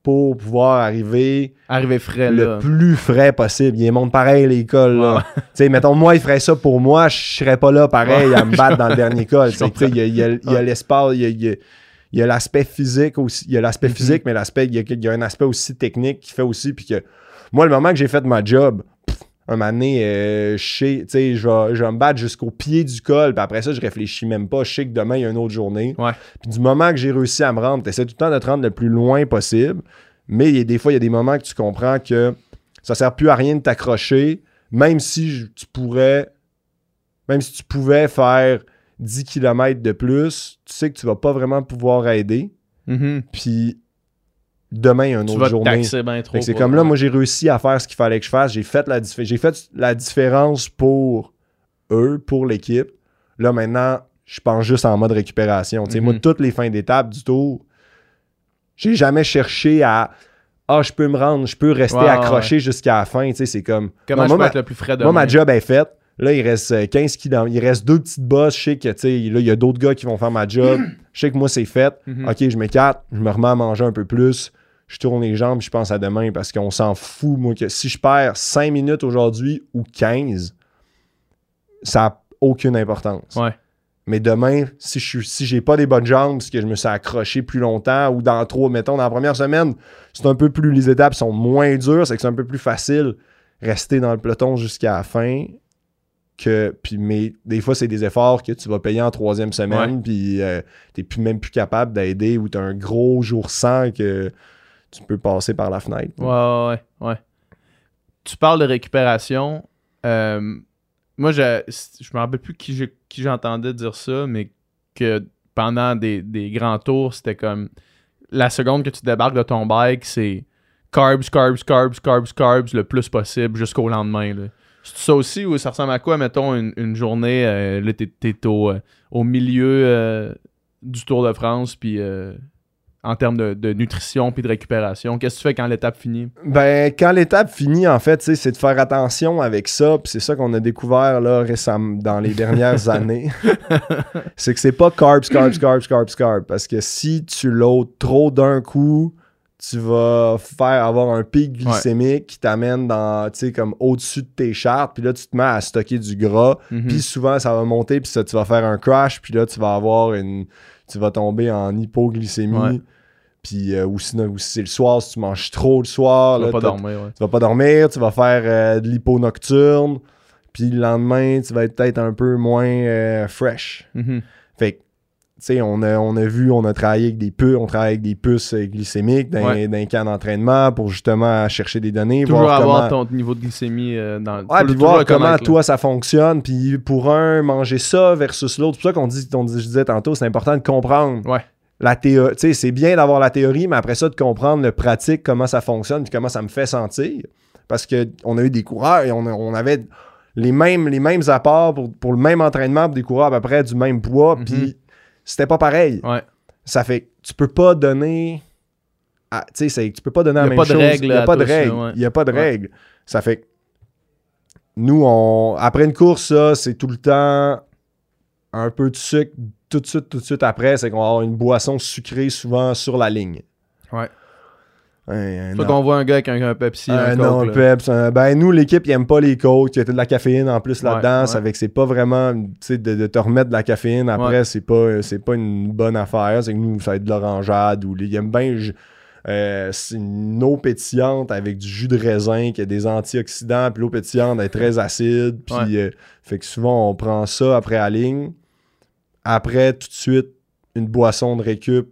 pour pouvoir arriver Arriver frais, le là. plus frais possible. Ils montent pareil les cols. là. Ouais. Tu sais, mettons, moi, il ferait ça pour moi, je serais pas là pareil à me battre dans le dernier col. Il y a, y a l'espace, il y a, il y a- l'aspect physique aussi. Il y a l'aspect Mhm. physique, mais l'aspect, il y, a, il y a un aspect aussi technique qui fait aussi. Puis que moi, le moment que j'ai fait ma job, pff, un moment donné, euh, je sais, tu sais, je vais, je vais me battre jusqu'au pied du col. Puis après ça, je réfléchis même pas. Je sais que demain, il y a une autre journée. Ouais. Puis du moment que j'ai réussi à me rendre, tu essaies tout le temps de te rendre le plus loin possible. Mais il y a des fois, il y a des moments que tu comprends que ça sert plus à rien de t'accrocher, même si je- tu pourrais, même si tu pouvais faire 10 km de plus, tu sais que tu vas pas vraiment pouvoir aider. Mhm. Puis demain, il y a une Tu autre vas journée. trop. C'est comme là, moi, j'ai réussi à faire ce qu'il fallait que je fasse. J'ai fait la, j'ai fait la différence pour eux, pour l'équipe. Là, maintenant, je pense juste en mode récupération. Moi, Mhm. toutes les fins d'étape du tour, j'ai jamais cherché à Ah, je peux me rendre, je peux rester ouais, accroché jusqu'à la fin. C'est comme. Comment Non, je moi, peux ma- être le plus frais de moi, ma job est faite. Là, il reste euh, 15 km. Il reste deux petites bosses. Je sais que, tu sais, là, il y a d'autres gars qui vont faire ma job. Je sais que moi, c'est fait. Mhm. OK, je m'écarte. Je me remets à manger un peu plus. Je tourne les jambes. Je pense à demain parce qu'on s'en fout, moi, que si je perds 5 minutes aujourd'hui ou 15, ça n'a aucune importance. Ouais. Mais demain, si je si j'ai pas des bonnes jambes, parce que je me suis accroché plus longtemps, ou dans trop, mettons, dans la première semaine, c'est un peu plus, les étapes sont moins dures, c'est que c'est un peu plus facile rester dans le peloton jusqu'à la fin. Que, puis, mais des fois, c'est des efforts que tu vas payer en troisième semaine, puis euh, t'es plus, même plus capable d'aider, ou t'as un gros jour sans que tu peux passer par la fenêtre. Ouais, ouais, ouais, ouais. Tu parles de récupération. euh, moi, je, je me rappelle plus qui qui j'entendais dire ça, mais que pendant des, des grands tours, c'était comme la seconde que tu débarques de ton bike, c'est carbs, carbs, carbs, carbs, carbs le plus possible jusqu'au lendemain. là. C'est ça aussi ou ça ressemble à quoi, mettons, une, une journée, euh, là, t'es, t'es au, euh, au milieu euh, du Tour de France, puis euh, en termes de, nutrition puis de récupération? Qu'est-ce que tu fais quand l'étape finit? Ben, quand l'étape finit, en fait, c'est de faire attention avec ça. Puis c'est ça qu'on a découvert là, récemment, dans les dernières années. c'est que c'est pas carbs, carbs, carbs, carbs, carbs. Parce que si tu loads trop d'un coup, tu vas faire avoir un pic glycémique qui t'amène dans, tu sais, comme au-dessus de tes chartes, puis là, tu te mets à stocker du gras, mhm. puis souvent, ça va monter, puis ça, tu vas faire un crash, puis là, tu vas avoir une... tu vas tomber en hypoglycémie. Puis euh, ou sinon, si c'est le soir, si tu manges trop le soir, tu vas pas dormir. Tu vas pas dormir, tu vas faire euh, de l'hypo nocturne. Puis le lendemain, tu vas être peut-être un peu moins euh, fresh. Mhm. Fait que, on a, on a vu, on a travaillé avec des puces, on travaille avec des puces glycémiques dans, un camp d'entraînement pour justement chercher des données. Toujours voir avoir ton niveau de glycémie dans Ouais, puis voir comment toi ça fonctionne. Puis pour un, manger ça versus l'autre. C'est pour ça qu'on dit, on, je disais tantôt, c'est important de comprendre. Ouais la théorie, tu sais, c'est bien d'avoir la théorie, mais après ça, de comprendre le pratique, comment ça fonctionne, puis comment ça me fait sentir. Parce qu'on a eu des coureurs et on, avait les mêmes, les mêmes apports pour, le même entraînement pour des coureurs à peu près du même poids, mhm. puis c'était pas pareil. Ouais. Ça fait tu peux pas donner. Tu sais, tu peux pas donner la même chose. Il n'y a pas de règle. Il n'y a pas de règle. Ça fait nous, on, après une course, ça, c'est tout le temps un peu de sucre tout de suite, tout de suite après, c'est qu'on va avoir une boisson sucrée souvent sur la ligne. Ouais. Un, qu'on voit un gars avec un, Pepsi. un non, Coke, Pepsi. ben, nous, l'équipe, il aime pas les Cokes. Il y a de la caféine en plus là-dedans. Fait que c'est pas vraiment. Tu sais, de, te remettre de la caféine après, c'est pas, pas une bonne affaire. C'est que nous, ça va être de l'orangeade ou il aime bien. Euh, c'est une eau pétillante avec du jus de raisin qui a des antioxydants, puis l'eau pétillante est très acide. Puis, euh, fait que souvent, on prend ça après la ligne. Après, tout de suite, une boisson de récup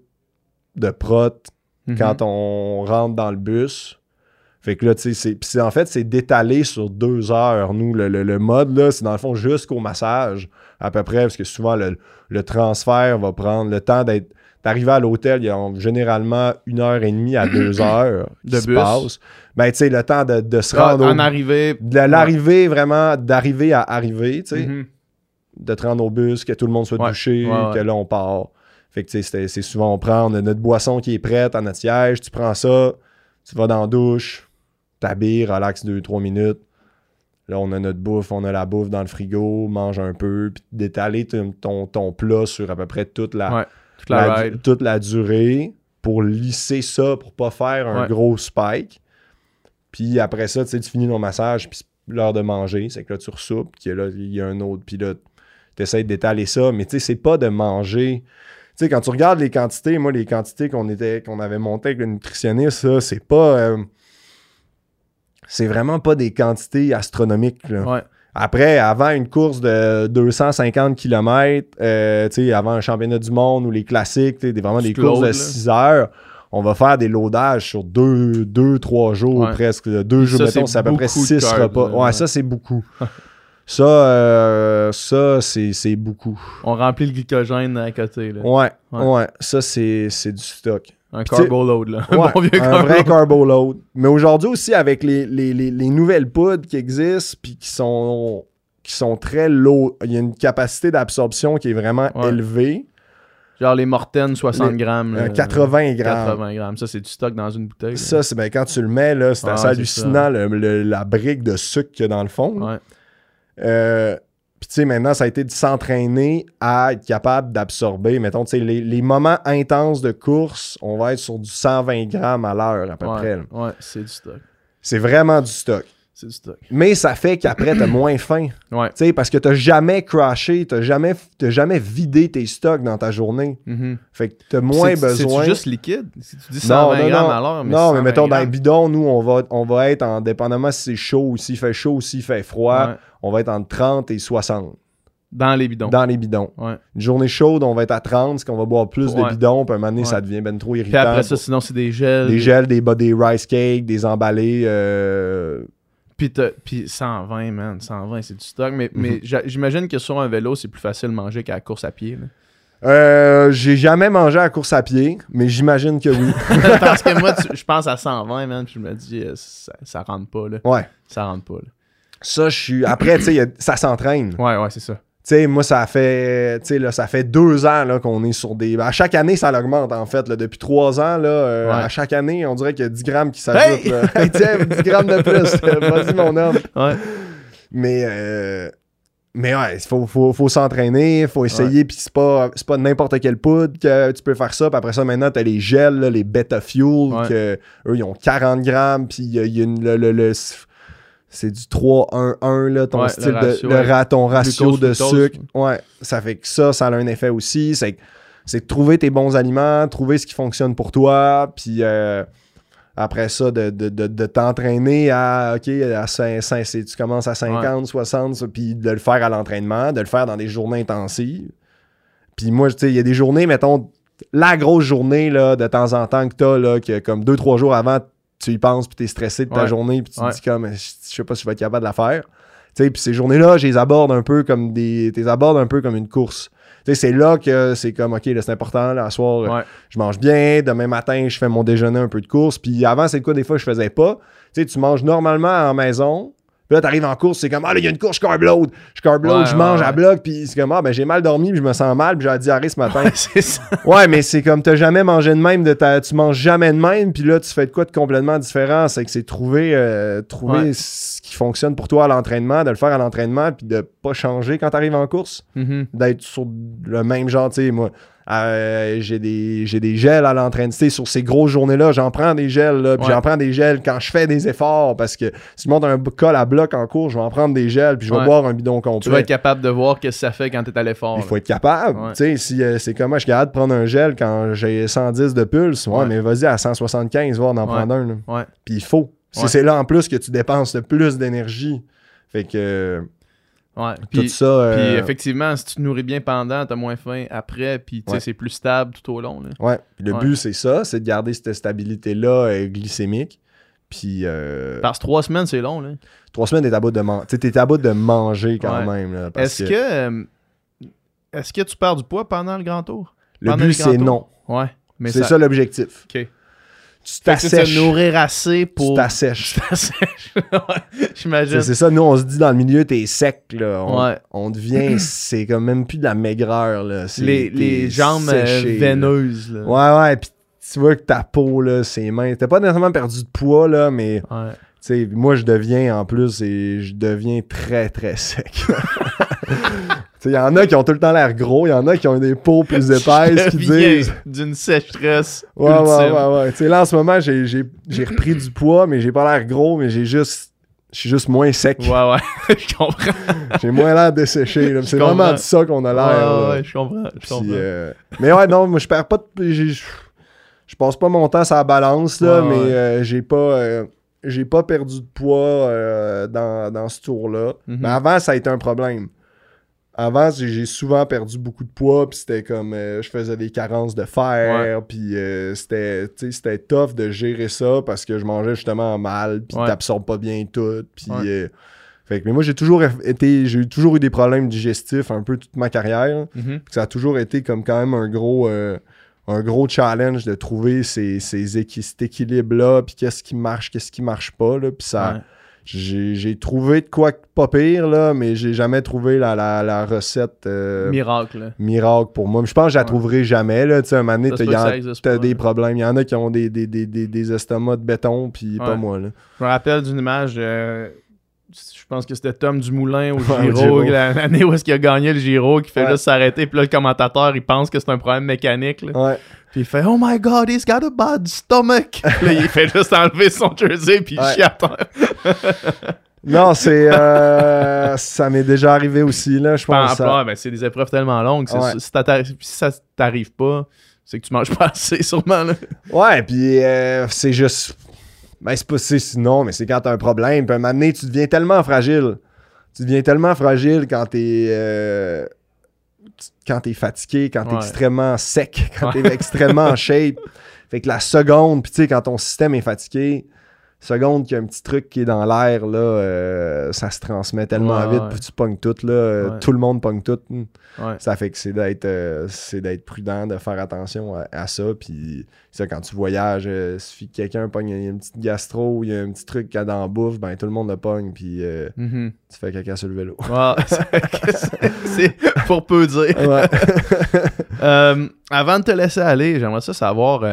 de prot mhm. quand on rentre dans le bus. Fait que là, tu sais, c'est, en fait, c'est d'étaler sur deux heures. Nous, le, mode, là, c'est dans le fond jusqu'au massage, à peu près, parce que souvent, le, transfert va prendre le temps d'être. D'arriver à l'hôtel, il y a généralement une heure et demie à deux heures de bus. Passe. Ben, tu sais, le temps de, se ah, rendre. En arrivée. De l'arrivée, vraiment, d'arriver à arriver, tu sais. Mhm de te rendre au bus, que tout le monde soit douché, que là, on part. Fait que, c'est souvent, on prend, notre boisson qui est prête à notre siège, tu prends ça, tu vas dans la douche, t'habilles, relax 2-3 minutes. Là, on a notre bouffe, on a la bouffe dans le frigo, mange un peu, puis d'étaler ton, ton, plat sur à peu près toute la, toute, la durée pour lisser ça, pour pas faire un gros spike. Puis après ça, tu finis ton massage, puis l'heure de manger, c'est que là, tu ressoupes, puis là, il y a un autre, puis là, tu essaies d'étaler ça, mais tu sais, c'est pas de manger. Sais, quand tu regardes les quantités, moi, les quantités qu'on était qu'on avait montées avec le nutritionniste, c'est pas. Euh, c'est vraiment pas des quantités astronomiques. Après, avant une course de 250 km, euh, avant un championnat du monde ou les classiques, des, vraiment des courses de 6 heures, on va faire des loadages sur 2, 3 jours presque. Deux jours, mettons, c'est à peu près 6 repas. ouais, ça, c'est beaucoup. Ça, euh, ça c'est beaucoup. On remplit le glycogène à côté. Là. Ouais, ouais, Ça, c'est du stock. Un carbo load, là. un, bon vieux un vrai carbo load. Mais aujourd'hui aussi, avec les, les, les, nouvelles poudres qui existent, puis qui sont, qui sont très low, il y a une capacité d'absorption qui est vraiment élevée. Genre les Morten 60 grammes. 80 grammes. 80 grammes. Ça, c'est du stock dans une bouteille. Ça, c'est ben, quand tu le mets, là, c'est assez hallucinant la brique de sucre qu'il y a dans le fond. Ouais. Euh, puis tu sais, maintenant, ça a été de s'entraîner à être capable d'absorber. Mettons, tu sais, les, moments intenses de course, on va être sur du 120 grammes à l'heure à peu près. Ouais, c'est du stock. C'est vraiment du stock. C'est du stock. Mais ça fait qu'après, t'as moins faim. Ouais. Tu sais, parce que t'as jamais crashé, t'as jamais, jamais vidé tes stocks dans ta journée. Mm-hmm. Fait que t'as moins besoin. C'est juste liquide? Si tu dis 120 non, grammes à l'heure, mais Non, mais mettons, dans le bidon, nous, on va, on va être en dépendamment si c'est chaud ou s'il fait chaud ou s'il fait froid, on va être entre 30 et 60. Dans les bidons. Dans les bidons. Ouais. Une journée chaude, on va être à 30, parce qu'on va boire plus de bidons, puis à un moment donné, ça devient ben trop irritant. Puis après ça, sinon, c'est des gels. Des gels, des, des rice cakes, des emballés. Euh, puis, puis 120, man, 120, c'est du stock. Mais, mais mhm. j'imagine que sur un vélo, c'est plus facile de manger qu'à la course à pied. Euh, j'ai jamais mangé à la course à pied, mais j'imagine que oui. Parce que moi, je pense à 120, man, puis je me dis, euh, ça, ça rentre pas, là. Ouais. Ça rentre pas, là. Ça, je suis. Après, tu sais, ça s'entraîne. Ouais, ouais, c'est ça. Sais, moi, ça fait, là, ça fait deux ans qu'on est sur des. À chaque année, ça augmente, en fait. Là, depuis trois ans, là, euh, à chaque année, on dirait qu'il y a 10 grammes qui s'ajoutent. Hey! Tiens, 10 grammes de plus. Vas-y, mon homme. Ouais. Mais, euh, mais ouais, il faut, faut, faut s'entraîner, il faut essayer, puis c'est pas, pas n'importe quelle poudre que tu peux faire ça. Puis après ça, maintenant, t'as les gels, les Beta Fuel, que eux, ils ont 40 grammes, puis il y a, une, le c'est du 3-1-1, là, ton style de, le, ton ratio de sucre. Ouais, ça fait que ça, ça a un effet aussi. C'est, c'est de trouver tes bons aliments, trouver ce qui fonctionne pour toi, puis euh, après ça, de, de, t'entraîner à, OK, à 5, tu commences à 50, 60, puis de le faire à l'entraînement, de le faire dans des journées intensives. Puis moi, tu sais, il y a des journées, mettons, la grosse journée, là, de temps en temps que t'as, là, que comme 2-3 jours avant, tu y penses, puis t'es stressé de ta journée, puis tu te dis comme, je sais pas si je vais être capable de la faire. Tu sais, puis ces journées-là, je les aborde un peu comme des. Tu les abordes un peu comme une course. Tu sais, c'est là que c'est comme, OK, là, c'est important, là, soir, je mange bien, demain matin, je fais mon déjeuner un peu de course, puis avant, c'est quoi, des fois, je faisais pas. Tu sais, tu manges normalement en maison, puis là, t'arrives en course, c'est comme, ah là, il y a une course, je carb load. Je carb load, je mange à bloc, puis c'est comme, ah ben j'ai mal dormi, puis je me sens mal, puis j'ai la diarrhée ce matin. c'est ça. Ouais, mais c'est comme, t'as jamais mangé de même, de ta, tu manges jamais de même, puis là, tu fais de quoi de complètement différent? C'est que c'est trouver, euh, trouver ce qui fonctionne pour toi à l'entraînement, de le faire à l'entraînement, puis de pas changer quand t'arrives en course. Mm-hmm. D'être sur le même genre, tu sais, moi. Euh, j'ai des j'ai des gels à l'entraînement. Sur ces grosses journées-là, j'en prends des gels. Là, puis j'en prends des gels quand je fais des efforts. Parce que si je monte un col à bloc en cours, je vais en prendre des gels. Puis je vais boire un bidon complet. Tu vas être capable de voir ce que ça fait quand tu es à l'effort. Il faut être capable. Tu sais, si, euh, c'est comment je suis capable de prendre un gel quand j'ai 110 de pulse? Ouais, mais vas-y à 175, voir d'en prendre un. Puis il faut. Si c'est là en plus que tu dépenses le plus d'énergie. Fait que Ouais. Puis, ça. Euh, effectivement, si tu te nourris bien pendant, t'as moins faim après, puis c'est plus stable tout au long. Là. Ouais. le but, c'est ça, c'est de garder cette stabilité-là euh, glycémique. Puis. Euh, Parce que trois semaines, c'est long. Là. Trois semaines, t'es à bout de, man es à bout de manger quand même. Est-ce que. Est-ce que tu perds du poids pendant le grand tour? Le but, c'est non. Ouais. C'est ça, l'objectif. OK tu t'assèches. nourrir assez pour. Tu t'assèches. J'imagine. C'est ça, nous, on se dit dans le milieu, t'es sec, là. On, on devient. c'est comme même plus de la maigreur, là. Les, les jambes euh, veineuses, là. Ouais, ouais. Puis tu vois que ta peau, là, c'est mince. T'as pas nécessairement perdu de poids, là, mais. Ouais. sais, moi, je deviens en plus et je deviens très, très sec. Il y en a qui ont tout le temps l'air gros, il y en a qui ont des peaux plus épaisses qui disent. D'une sécheresse. Ouais, ouais, ouais, ouais. là, en ce moment, j'ai repris du poids, mais j'ai pas l'air gros, mais j'ai juste. Je suis juste moins sec. Ouais, ouais. je comprends. j'ai moins l'air desséché. C'est vraiment de ça qu'on a l'air. Ouais, ouais, je comprends. Je comprends. Euh, mais ouais, non, moi, je perds pas de. Je passe pas mon temps sur la balance, là, mais euh, j'ai pas. Euh, j'ai pas perdu de poids dans, dans, ce tour-là. Mm-hmm. Mais avant, ça a été un problème. Avant, j'ai souvent perdu beaucoup de poids, puis c'était comme euh, je faisais des carences de fer, puis euh, c'était c'était tough de gérer ça parce que je mangeais justement mal, puis t'absorbes pas bien tout, puis euh, fait mais moi j'ai toujours été j'ai toujours eu des problèmes digestifs un peu toute ma carrière. Mm-hmm. Ça a toujours été comme quand même un gros un gros challenge de trouver ces, ces cet équilibre là, puis qu'est-ce qui marche, qu'est-ce qui marche pas là, puis ça j'ai trouvé de quoi pas pire, là, mais j'ai jamais trouvé la, la, recette euh, miracle. miracle pour moi. je pense que je la trouverai jamais. Là. un moment donné, t'as des problèmes. Il y en a qui ont des, des, des, des estomacs de béton, puis pas moi. Là. Je me rappelle d'une image. Euh, je pense que c'était Tom Dumoulin au Giro, l'année où est-ce qu'il a gagné le Giro, qui fait juste s'arrêter, puis là, le commentateur, il pense que c'est un problème mécanique. Ouais. Puis il fait Oh my god, he's got a bad stomach. là, il fait juste enlever son jersey puis il chie non, c'est. Euh, ça m'est déjà arrivé aussi, là, je pense. Ça... Ben, c'est des épreuves tellement longues. Si, ça t'arrive pas, c'est que tu manges pas assez, sûrement. Là. Ouais, puis euh, c'est juste. Ben, c'est pas sinon, mais c'est quand t'as un problème. Puis à un moment donné, tu deviens tellement fragile. Tu deviens tellement fragile quand t'es. Euh, quand t'es fatigué, quand t'es extrêmement sec, quand t'es extrêmement en shape. Fait que la seconde, puis tu sais, quand ton système est fatigué, seconde qu'il y a un petit truc qui est dans l'air, là, euh, ça se transmet tellement vite, puis tu pognes tout, là, euh, tout le monde pogne tout. Ça fait que c'est d'être euh, c'est d'être prudent, de faire attention à, ça, puis ça, quand tu voyages, si quelqu'un pogne une petite gastro ou il y a un petit truc qu'il y a dans la bouffe, ben tout le monde le pogne, puis mm-hmm. tu fais caca sur le vélo. c'est pour peu dire. avant de te laisser aller, j'aimerais ça savoir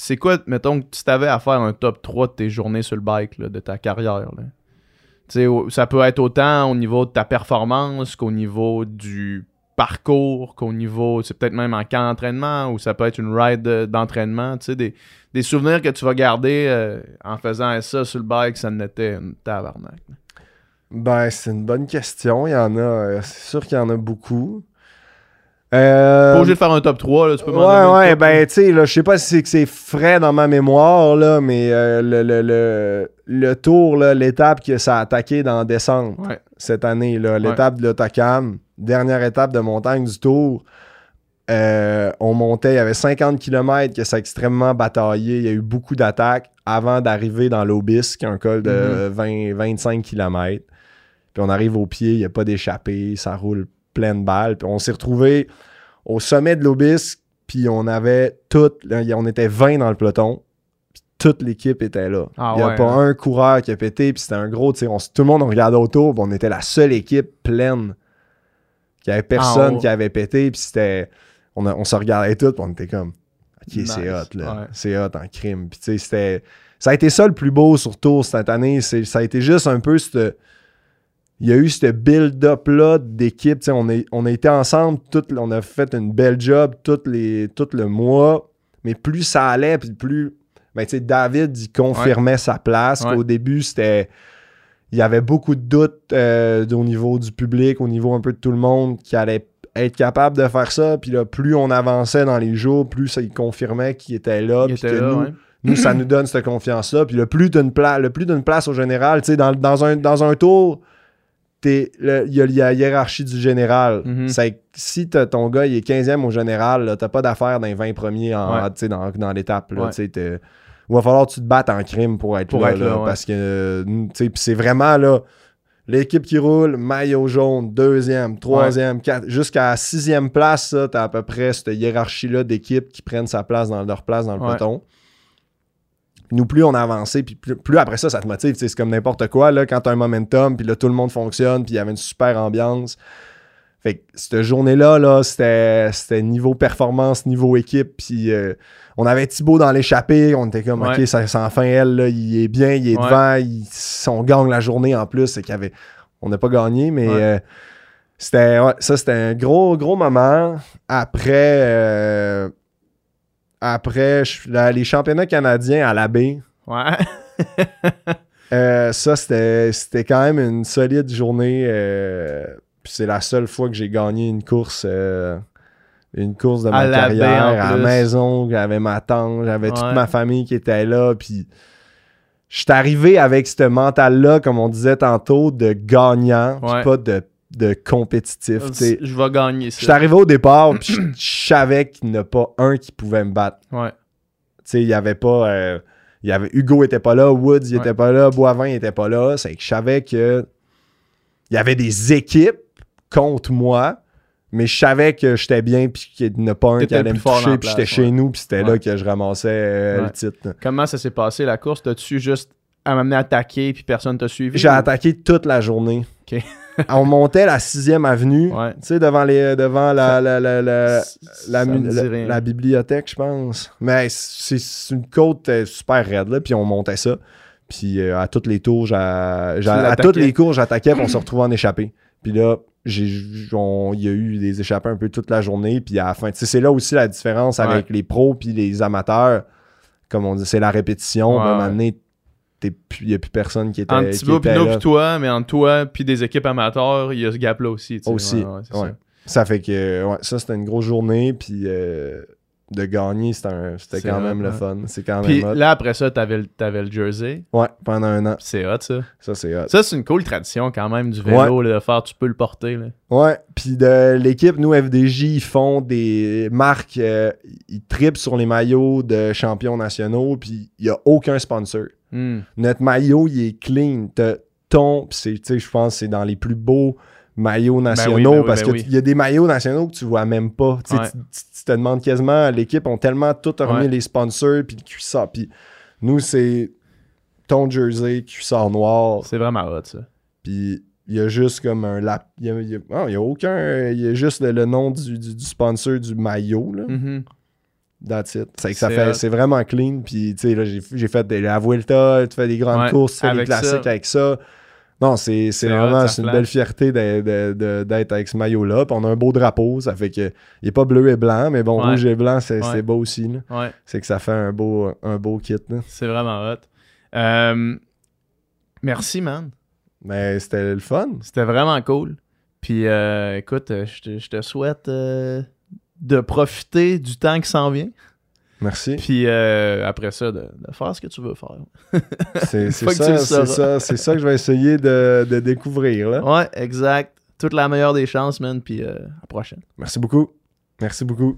c'est quoi, mettons, que tu t'avais à faire un top 3 de tes journées sur le bike, de ta carrière. Ça peut être autant au niveau de ta performance qu'au niveau du parcours, qu'au niveau, c'est peut-être même en camp d'entraînement ou ça peut être une ride d'entraînement. Des, des souvenirs que tu vas garder euh, en faisant ça sur le bike, ça n'était une tabarnak. Ben, c'est une bonne question. Il y en a, euh, c'est sûr qu'il y en a beaucoup. Euh... Pas obligé de faire un top 3, là, tu peux Ouais, ouais, ben, tu sais, je sais pas si c'est c'est frais dans ma mémoire, là, mais euh, le, le, le, le, tour, l'étape que ça a attaqué dans descente cette année, l'étape de l'Otacam, dernière étape de montagne du tour, euh, on montait, il y avait 50 km que a extrêmement bataillé, il y a eu beaucoup d'attaques avant d'arriver dans l'Obis, qui est un col de 20, 25 km. Puis on arrive au pied, il n'y a pas d'échappée, ça roule pleine balle. Puis on s'est retrouvé au sommet de l'Obisque, puis on avait tout, on était 20 dans le peloton. toute l'équipe était là. Ah il n'y a pas hein. un coureur qui a pété, puis c'était un gros, tu sais, tout le monde regardait autour, puis on était la seule équipe pleine. Il n'y avait personne ah, qui avait pété, puis c'était. On, se regardait tout, puis on était comme. Ok, c'est hot, là. C'est hot en crime. Puis tu sais, c'était. Ça a été ça le plus beau surtout cette année. Ça a été juste un peu cette il y a eu ce build-up-là d'équipe. On, on a été ensemble, tout, on a fait une belle job tout, les, tout le mois. Mais plus ça allait, puis plus. Ben, David, il confirmait sa place. Au début, c'était. Il y avait beaucoup de doutes euh, au niveau du public, au niveau un peu de tout le monde qui allait être capable de faire ça. Puis là, plus on avançait dans les jours, plus ça, il confirmait qu'il était là. puis que nous, ça nous donne cette confiance-là. Puis le plus d'une place, le plus d'une place au général, dans, dans, un, dans un tour il y a la hiérarchie du général. Mhm. si ton gars il est 15e au général, t'as pas d'affaires dans les 20 premiers en, dans, l'étape. Il va falloir que tu te battes en crime pour être là. Parce que c'est vraiment là. L'équipe qui roule, maillot jaune, deuxième, troisième, quatre, jusqu'à sixième place, tu as à peu près cette hiérarchie-là d'équipes qui prennent sa place dans leur place dans le peloton nous, plus on a avancé, puis plus, après ça, ça te motive. C'est comme n'importe quoi, là, quand tu as un momentum, puis là, tout le monde fonctionne, puis il y avait une super ambiance. Fait que cette journée-là, là, c'était niveau performance, niveau équipe, puis euh, on avait Thibaut dans l'échappée, on était comme, OK, ça, enfin elle, là, il est bien, il est devant, il, on gagne la journée en plus, c'est qu'il avait... On n'a pas gagné, mais... Euh, c'était ça c'était un gros gros moment après euh, après, les championnats canadiens à la baie. Ouais. Euh, ça, c'était quand même une solide journée. Euh, c'est la seule fois que j'ai gagné une course. Euh, une course de ma carrière à la maison, j'avais ma tante, j'avais toute ma famille qui était là, puis je suis arrivé avec ce mental-là, comme on disait tantôt, de gagnant, pas de de compétitif. Je vais gagner ça. Je suis arrivé au départ, puis je, savais qu'il n'y en a pas un qui pouvait me battre. Ouais. Tu sais, il y avait pas. Euh, il y avait, Hugo était pas là, Woods il était pas là, Boivin il était pas là. C'est que je savais que il y avait des équipes contre moi, mais je savais que j'étais bien puis qu'il n'y en a pas un qui allait me toucher puis j'étais chez nous puis c'était là que je ramassais euh, le titre. Comment ça s'est passé la course? T'as-tu juste à m'amener attaquer puis personne t'a suivi? J'ai attaqué toute la journée. OK. on montait la 6e avenue, tu sais, devant, les, devant la, la, la, la, bibliothèque, je pense. Mais c'est une côte euh, super raide, là, puis on montait ça. Puis euh, à toutes les tours, à toutes les cours, j'attaquais, pour on se retrouvait en échappée. Puis là, il y a eu des échappées un peu toute la journée. Puis à la fin, c'est là aussi la différence avec les pros puis les amateurs. Comme on dit, c'est la répétition. Ouais, un il n'y a plus personne qui était entre Thibaut puis toi, mais entre toi puis des équipes amateurs, il y a ce gap-là aussi. Aussi, ouais, ça. fait que ouais, ça, c'était une grosse journée, puis euh, de gagner, c'était quand même le fun. C'est quand puis là, après ça, t'avais avais le jersey. Ouais, pendant un an. C'est hot, ça. Ça, c'est hot. Ça, c'est une cool tradition quand même du vélo, de faire, tu peux le porter. Là. Ouais, puis de l'équipe, nous, FDJ, ils font des marques, euh, ils tripent sur les maillots de champions nationaux, puis il n'y a aucun sponsor. Hmm. Notre maillot, il est clean. ton, je pense que c'est dans les plus beaux maillots ben nationaux ben parce ben qu'il y a des maillots nationaux que tu vois même pas. Tu, te demandes quasiment, l'équipe ont tellement tout remis les sponsors puis le cuissard. Puis nous, c'est ton jersey, cuissard noir. C'est vraiment hot ça. Puis il y a juste comme un lap. Il y a, ah, aucun. Il y a juste le, nom du, sponsor du maillot. Là. Mm-hmm. That's it. C'est ça fait, c'est vraiment clean. Puis, tu sais, là, j'ai, fait des, la Vuelta, tu fais des grandes courses, tu fais des classiques avec ça. Non, c'est, vraiment c'est une belle fierté d'être avec ce maillot-là. Puis on a un beau drapeau, ça fait que il est pas bleu et blanc, mais bon, rouge et blanc, c'est, beau aussi. C'est que ça fait un beau, un beau kit. C'est vraiment hot. Euh, merci, man. Mais c'était le fun. C'était vraiment cool. Puis euh, écoute, euh, je te, souhaite euh, de profiter du temps qui s'en vient. Merci. Puis après ça, de, faire ce que tu veux faire. c'est ça, c'est ça, que je vais essayer de, découvrir. Là. Ouais, exact. Toute la meilleure des chances, man. Puis à la prochaine. Merci beaucoup. Merci beaucoup.